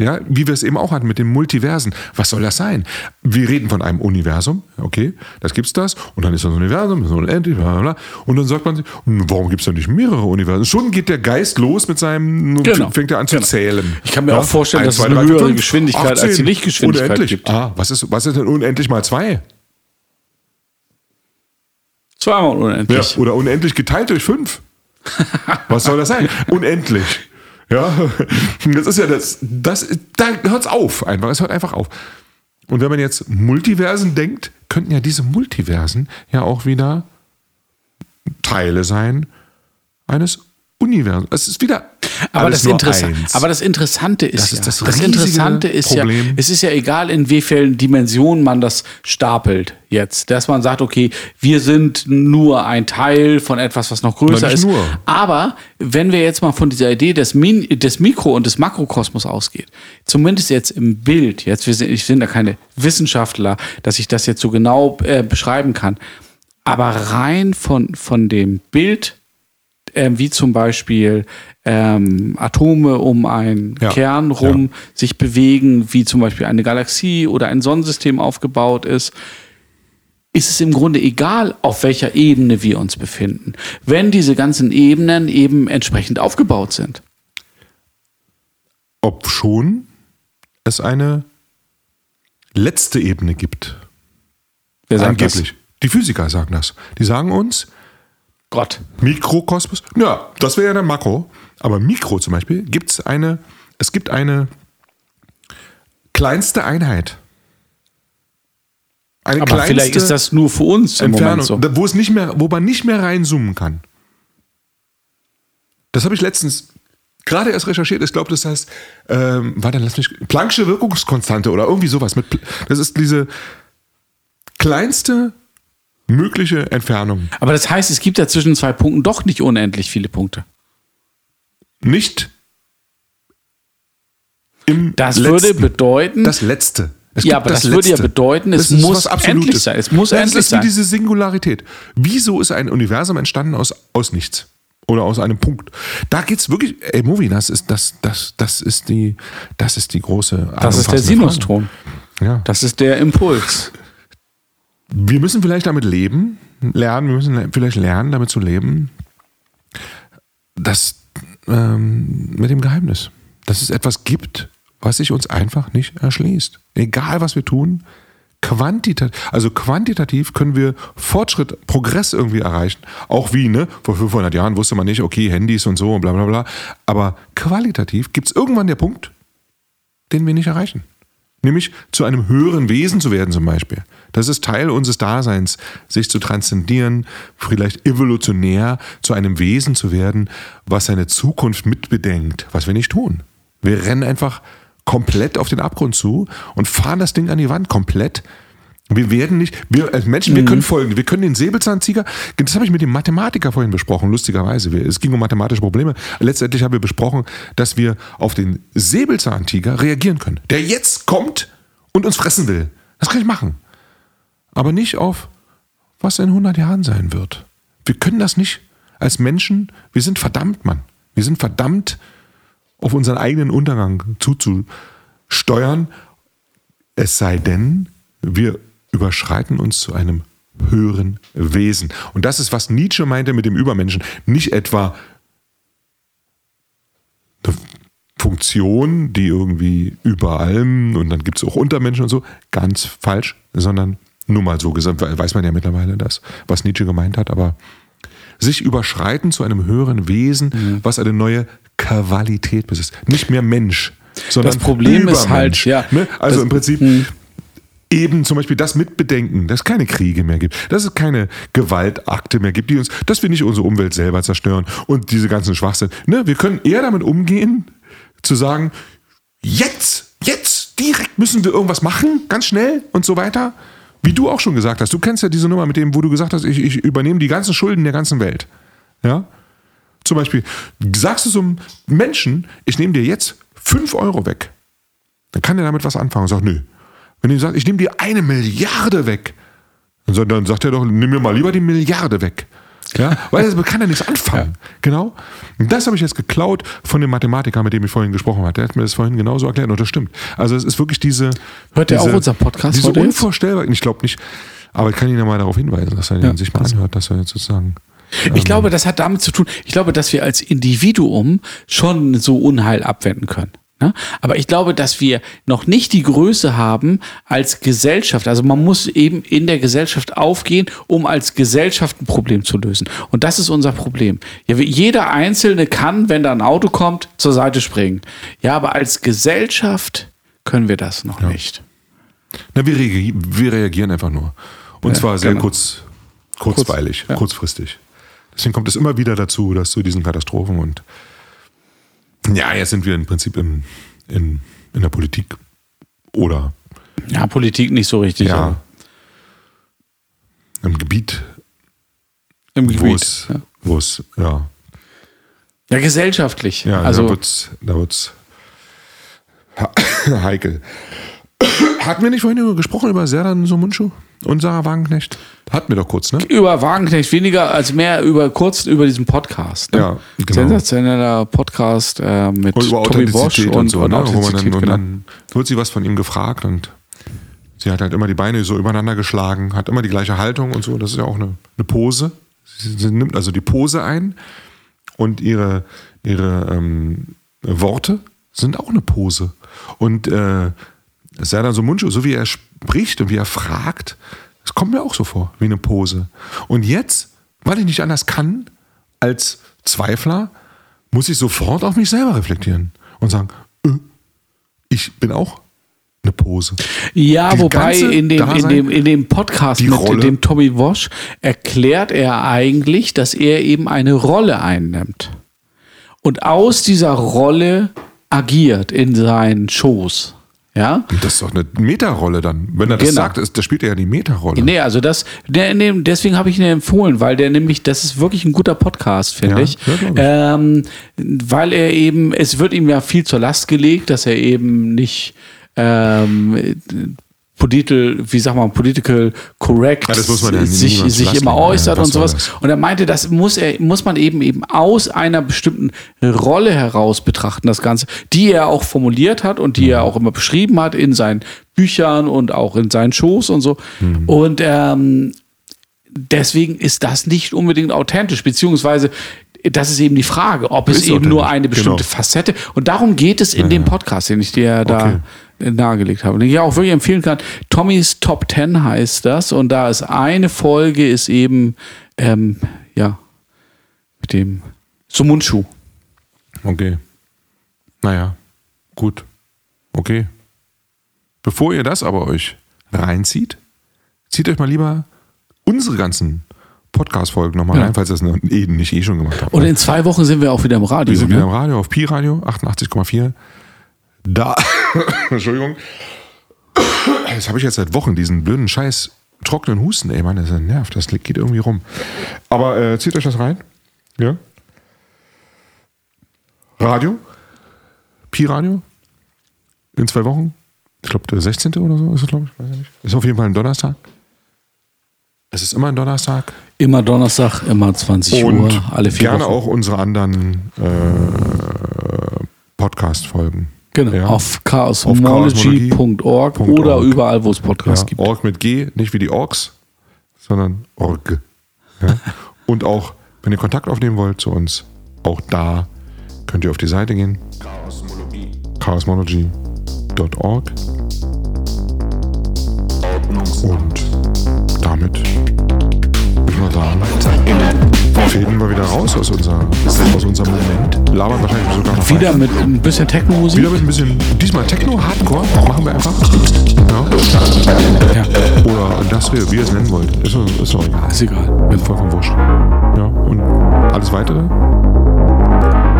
Ja, wie wir es eben auch hatten mit den Multiversen. Was soll das sein? Wir reden von einem Universum, okay, das gibt's das, und dann ist das Universum, das ist unendlich, bla bla bla. Und dann sagt man sich, "Hm, warum gibt's denn nicht mehrere Universen? Schon geht der Geist los mit seinem, Genau. fängt er an zu Genau. zählen. Ich kann mir auch vorstellen, dass es eine höhere Geschwindigkeit als die Lichtgeschwindigkeit unendlich. gibt. Ah, was ist, was ist denn unendlich mal zwei? Zweimal Ja, unendlich. oder unendlich geteilt durch fünf. Was soll das sein? Unendlich. Ja, das ist ja das, das, da hört's auf einfach, es hört einfach auf. Und wenn man jetzt Multiversen denkt, könnten ja diese Multiversen ja auch wieder Teile sein eines Universums. Es ist wieder Aber das, aber das Interessante ist, Das ist ja, das das Interessante ist ja, Problem. es ist ja egal, in wie vielen Dimensionen man das stapelt jetzt. Dass man sagt, okay, wir sind nur ein Teil von etwas, was noch größer ist. nur. Aber wenn wir jetzt mal von dieser Idee des, Min des Mikro- und des Makrokosmos ausgeht, zumindest jetzt im Bild, jetzt wir sind, ich bin da keine Wissenschaftler, dass ich das jetzt so genau äh, beschreiben kann, aber rein von, von dem Bild ähm, wie zum Beispiel ähm, Atome um einen Ja, Kern rum sich bewegen, wie zum Beispiel eine Galaxie oder ein Sonnensystem aufgebaut ist, ist es im Grunde egal, auf welcher Ebene wir uns befinden, wenn diese ganzen Ebenen eben entsprechend aufgebaut sind. Ob schon es eine letzte Ebene gibt. Wer sagt Angeblich. Die Physiker sagen das. Die sagen uns, Das? Gott. Mikrokosmos, ja, das wäre ja dann Makro. Aber Mikro zum Beispiel gibt es eine, es gibt eine kleinste Einheit. Eine Aber vielleicht ist das nur für uns im Entfernung, Moment so. wo es nicht mehr, wo man nicht mehr reinzoomen kann. Das habe ich letztens gerade erst recherchiert. Ich glaube, das heißt, ähm, war dann lass mich Planck'sche Wirkungskonstante oder irgendwie sowas. Mit, das ist diese kleinste mögliche Entfernung. Aber das heißt, es gibt ja zwischen zwei Punkten doch nicht unendlich viele Punkte. Nicht im Das letzten. würde bedeuten, das letzte. Es Ja, aber das würde ja bedeuten, es Das muss endlich sein. Es muss das endlich ist wie sein. diese Singularität. Wieso ist ein Universum entstanden aus, aus nichts? Oder aus einem Punkt. Da geht's wirklich, ey, Movie, das ist, das, das, das ist die, das ist die große. das ist der Sinuston. Ja. Das ist der Impuls. Wir müssen vielleicht damit leben, lernen, wir müssen le- vielleicht lernen, damit zu leben, dass ähm, mit dem Geheimnis, dass es etwas gibt, was sich uns einfach nicht erschließt. Egal was wir tun, quantitativ, also quantitativ können wir Fortschritt, Progress irgendwie erreichen. Auch wie, ne? Vor 500 Jahren wusste man nicht, okay, Handys und so und bla bla bla. Aber qualitativ gibt es irgendwann der Punkt, den wir nicht erreichen. Nämlich zu einem höheren Wesen zu werden zum Beispiel. Das ist Teil unseres Daseins, sich zu transzendieren, vielleicht evolutionär zu einem Wesen zu werden, was seine Zukunft mitbedenkt, was wir nicht tun. Wir rennen einfach komplett auf den Abgrund zu und fahren das Ding an die Wand komplett. Wir werden nicht, wir als Menschen, wir können folgen, wir können den Säbelzahntiger, das habe ich mit dem Mathematiker vorhin besprochen, lustigerweise. Es ging um mathematische Probleme. Letztendlich haben wir besprochen, dass wir auf den Säbelzahntiger reagieren können, der jetzt kommt und uns fressen will. Das kann ich machen. Aber nicht auf, was in 100 Jahren sein wird. Wir können das nicht als Menschen, wir sind verdammt, Mann. Wir sind verdammt, auf unseren eigenen Untergang zuzusteuern. Es sei denn, wir überschreiten uns zu einem höheren Wesen. Und das ist, was Nietzsche meinte mit dem Übermenschen. Nicht etwa eine Funktion, die irgendwie über allem und dann gibt es auch Untermenschen und so, ganz falsch, sondern nur mal so gesagt, weiß man ja mittlerweile das, was Nietzsche gemeint hat, aber sich überschreiten zu einem höheren Wesen, mhm. was eine neue Qualität besitzt. Nicht mehr Mensch, sondern das Problem ist halt, ja, ne? also das, im Prinzip mh eben zum Beispiel das mitbedenken, dass es keine Kriege mehr gibt, dass es keine Gewaltakte mehr gibt, die uns, dass wir nicht unsere Umwelt selber zerstören und diese ganzen Schwachsinn. Ne? Wir können eher damit umgehen, zu sagen, jetzt, jetzt, direkt müssen wir irgendwas machen, ganz schnell und so weiter. Wie du auch schon gesagt hast, du kennst ja diese Nummer mit dem, wo du gesagt hast, ich, ich übernehme die ganzen Schulden der ganzen Welt. Ja? Zum Beispiel, sagst du zum Menschen, ich nehme dir jetzt 5 Euro weg. Dann kann er damit was anfangen und sagt, nö, wenn ihr sagt, ich nehme dir eine Milliarde weg, dann sagt er doch, nimm mir mal lieber die Milliarde weg. Ja, weil er kann ja nichts anfangen. Ja. Genau. Und das habe ich jetzt geklaut von dem Mathematiker, mit dem ich vorhin gesprochen habe. Der hat mir das vorhin genauso erklärt und das stimmt. Also es ist wirklich diese. Hört er auch unser Podcast? Diese unvorstellbar. Ich glaube nicht. Aber ich kann ihn ja mal darauf hinweisen, dass er ja, sich mal anhört, dass er jetzt sozusagen. Ich ähm, glaube, das hat damit zu tun. Ich glaube, dass wir als Individuum schon so Unheil abwenden können. Ne? Aber ich glaube, dass wir noch nicht die Größe haben als Gesellschaft. Also man muss eben in der Gesellschaft aufgehen, um als Gesellschaft ein Problem zu lösen. Und das ist unser Problem. Ja, jeder Einzelne kann, wenn da ein Auto kommt, zur Seite springen. Ja, aber als Gesellschaft können wir das noch ja. nicht. Na, wir, reagieren, wir reagieren einfach nur. Und ja, zwar sehr genau. kurz, kurzweilig, Kurz, ja. kurzfristig. Deswegen kommt es immer wieder dazu, dass zu diesen Katastrophen und ja, jetzt sind wir im Prinzip im, in, in der Politik. Oder. Ja, Politik nicht so richtig. Ja. Im Gebiet. Im Gebiet. Wo es, ja. ja. Ja, gesellschaftlich. Ja, also, da wird's, da wird's heikel. Hatten wir nicht vorhin gesprochen über Serdan Somunchu und Sarah Wagenknecht? Hatten wir doch kurz, ne? Über Wagenknecht weniger als mehr über kurz über diesen Podcast. Ne? Ja, genau. Sensationeller Podcast äh, mit und über Tommy Bosch und, und, so, und, ne? Man dann, und dann wird sie was von ihm gefragt und sie hat halt immer die Beine so übereinander geschlagen, hat immer die gleiche Haltung und so. Das ist ja auch eine, eine Pose. Sie, sie, nimmt also die Pose ein und ihre, ihre ähm, Worte sind auch eine Pose. Und äh, Serdar Somuncu, so wie er spricht und wie er fragt, das kommt mir auch so vor, wie eine Pose. Und jetzt, weil ich nicht anders kann, als Zweifler, muss ich sofort auf mich selber reflektieren und sagen, äh, ich bin auch eine Pose. Ja, Die wobei in dem, in, dem, in dem Podcast mit Rolle. dem Tommy Walsh erklärt er eigentlich, dass er eben eine Rolle einnimmt. Und aus dieser Rolle agiert in seinen Shows. Ja? Das ist doch eine Metarolle dann. Wenn er das genau. sagt, ist, das spielt er ja die Metarolle. Nee, also das, der, nee, deswegen habe ich ihn empfohlen, weil der nämlich, das ist wirklich ein guter Podcast, finde ja, ich. Ich. Ähm, weil er eben, es wird ihm ja viel zur Last gelegt, dass er eben nicht ähm, political, wie sagt man, political correct ja, ja sich, sich immer äußert ja, und sowas. Und er meinte, das muss er, muss man eben eben aus einer bestimmten Rolle heraus betrachten, das Ganze, die er auch formuliert hat und die mhm. er auch immer beschrieben hat in seinen Büchern und auch in seinen Shows und so. Mhm. Und ähm, deswegen ist das nicht unbedingt authentisch, beziehungsweise das ist eben die Frage, ob es eben nur eine bestimmte genau. Facette und darum geht es in ja, dem Podcast, den ich dir da okay nahegelegt habe. Und ich auch wirklich empfehlen kann, Tommys Top Ten heißt das. Und da ist eine Folge, ist eben, ähm, ja, mit dem Sumunchu. Okay. Naja, gut. Okay. bevor ihr das aber euch reinzieht, zieht euch mal lieber unsere ganzen Podcast-Folgen nochmal Ja. rein, falls ihr das eh, nicht eh schon gemacht habt. Und in zwei Wochen sind wir auch wieder im Radio. Wir sind wieder ne? im Radio, auf Pi-Radio, 88,4. Da, Entschuldigung. Das habe ich jetzt seit Wochen, diesen blöden Scheiß trockenen Husten, ey, Mann, das nervt, das geht irgendwie rum. Aber äh, zieht euch das rein. Ja. Radio. Pi-Radio. In zwei Wochen. Ich glaube, der 16. oder so ist es, glaube ich. Weiß ich nicht. Ist auf jeden Fall ein Donnerstag. Es ist immer ein Donnerstag. Immer Donnerstag, immer 20 Und Uhr, alle vier gerne Wochen. auch unsere anderen äh, Podcast-Folgen. Genau, Ja. auf chaosmology.org oder überall, wo es Podcasts Ja, gibt. Org mit G, nicht wie die Orks, sondern Org. Ja? Und auch, wenn ihr Kontakt aufnehmen wollt zu uns, auch da könnt ihr auf die Seite gehen. chaosmology.org. Und damit würde ich mal sagen, fäden wir wieder raus aus, unser, aus unserem Moment. Labern wahrscheinlich sogar noch Wieder weiter. mit ein bisschen Techno-Musik. Wieder mit ein bisschen, diesmal Techno, Hardcore, machen wir einfach. Ja. Ja, Oder Industrial, wie ihr es nennen wollt. Ist, doch- ist egal. ist egal. Ist vollkommen wurscht. Ja, und alles weitere?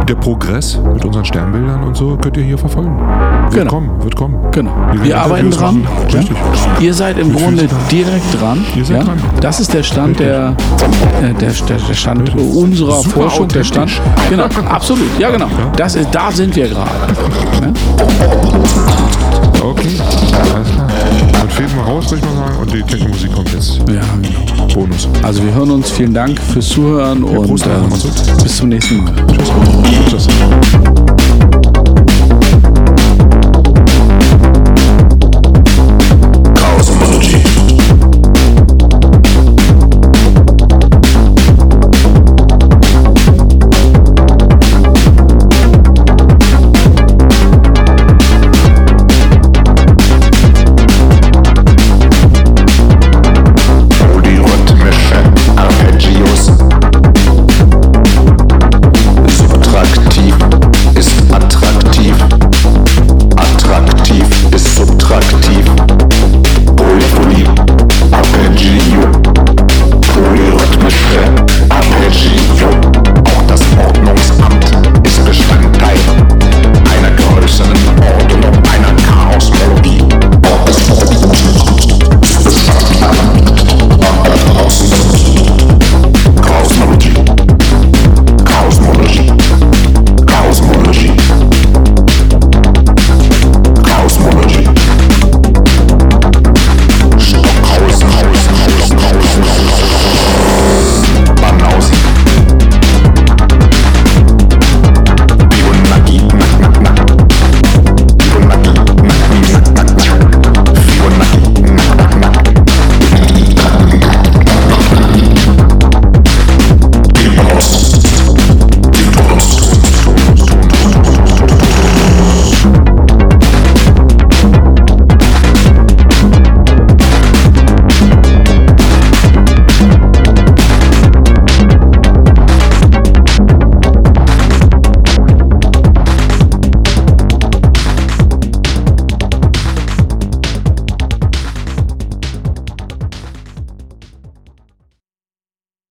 Der Progress mit unseren Sternbildern und so könnt ihr hier verfolgen. Wird Genau. kommen, wird kommen. Genau. Wir Wir arbeiten dran. Ja? Richtig. Ihr seid im Mit Grunde direkt dran. Ihr seid ja? dran. Das ist der Stand der, äh, der, der, der Stand unserer Super Forschung, der Stand. Genau, absolut. Ja, genau. Das ist, da sind wir gerade. Ne? Okay, alles klar. Fehlen wir raus, würde ich mal sagen. Und die Techno-Musik kommt jetzt. Ja, genau. Bonus. Also wir hören uns. Vielen Dank fürs Zuhören und Prost, äh, bis zum nächsten Mal. Tschüss. Tschüss.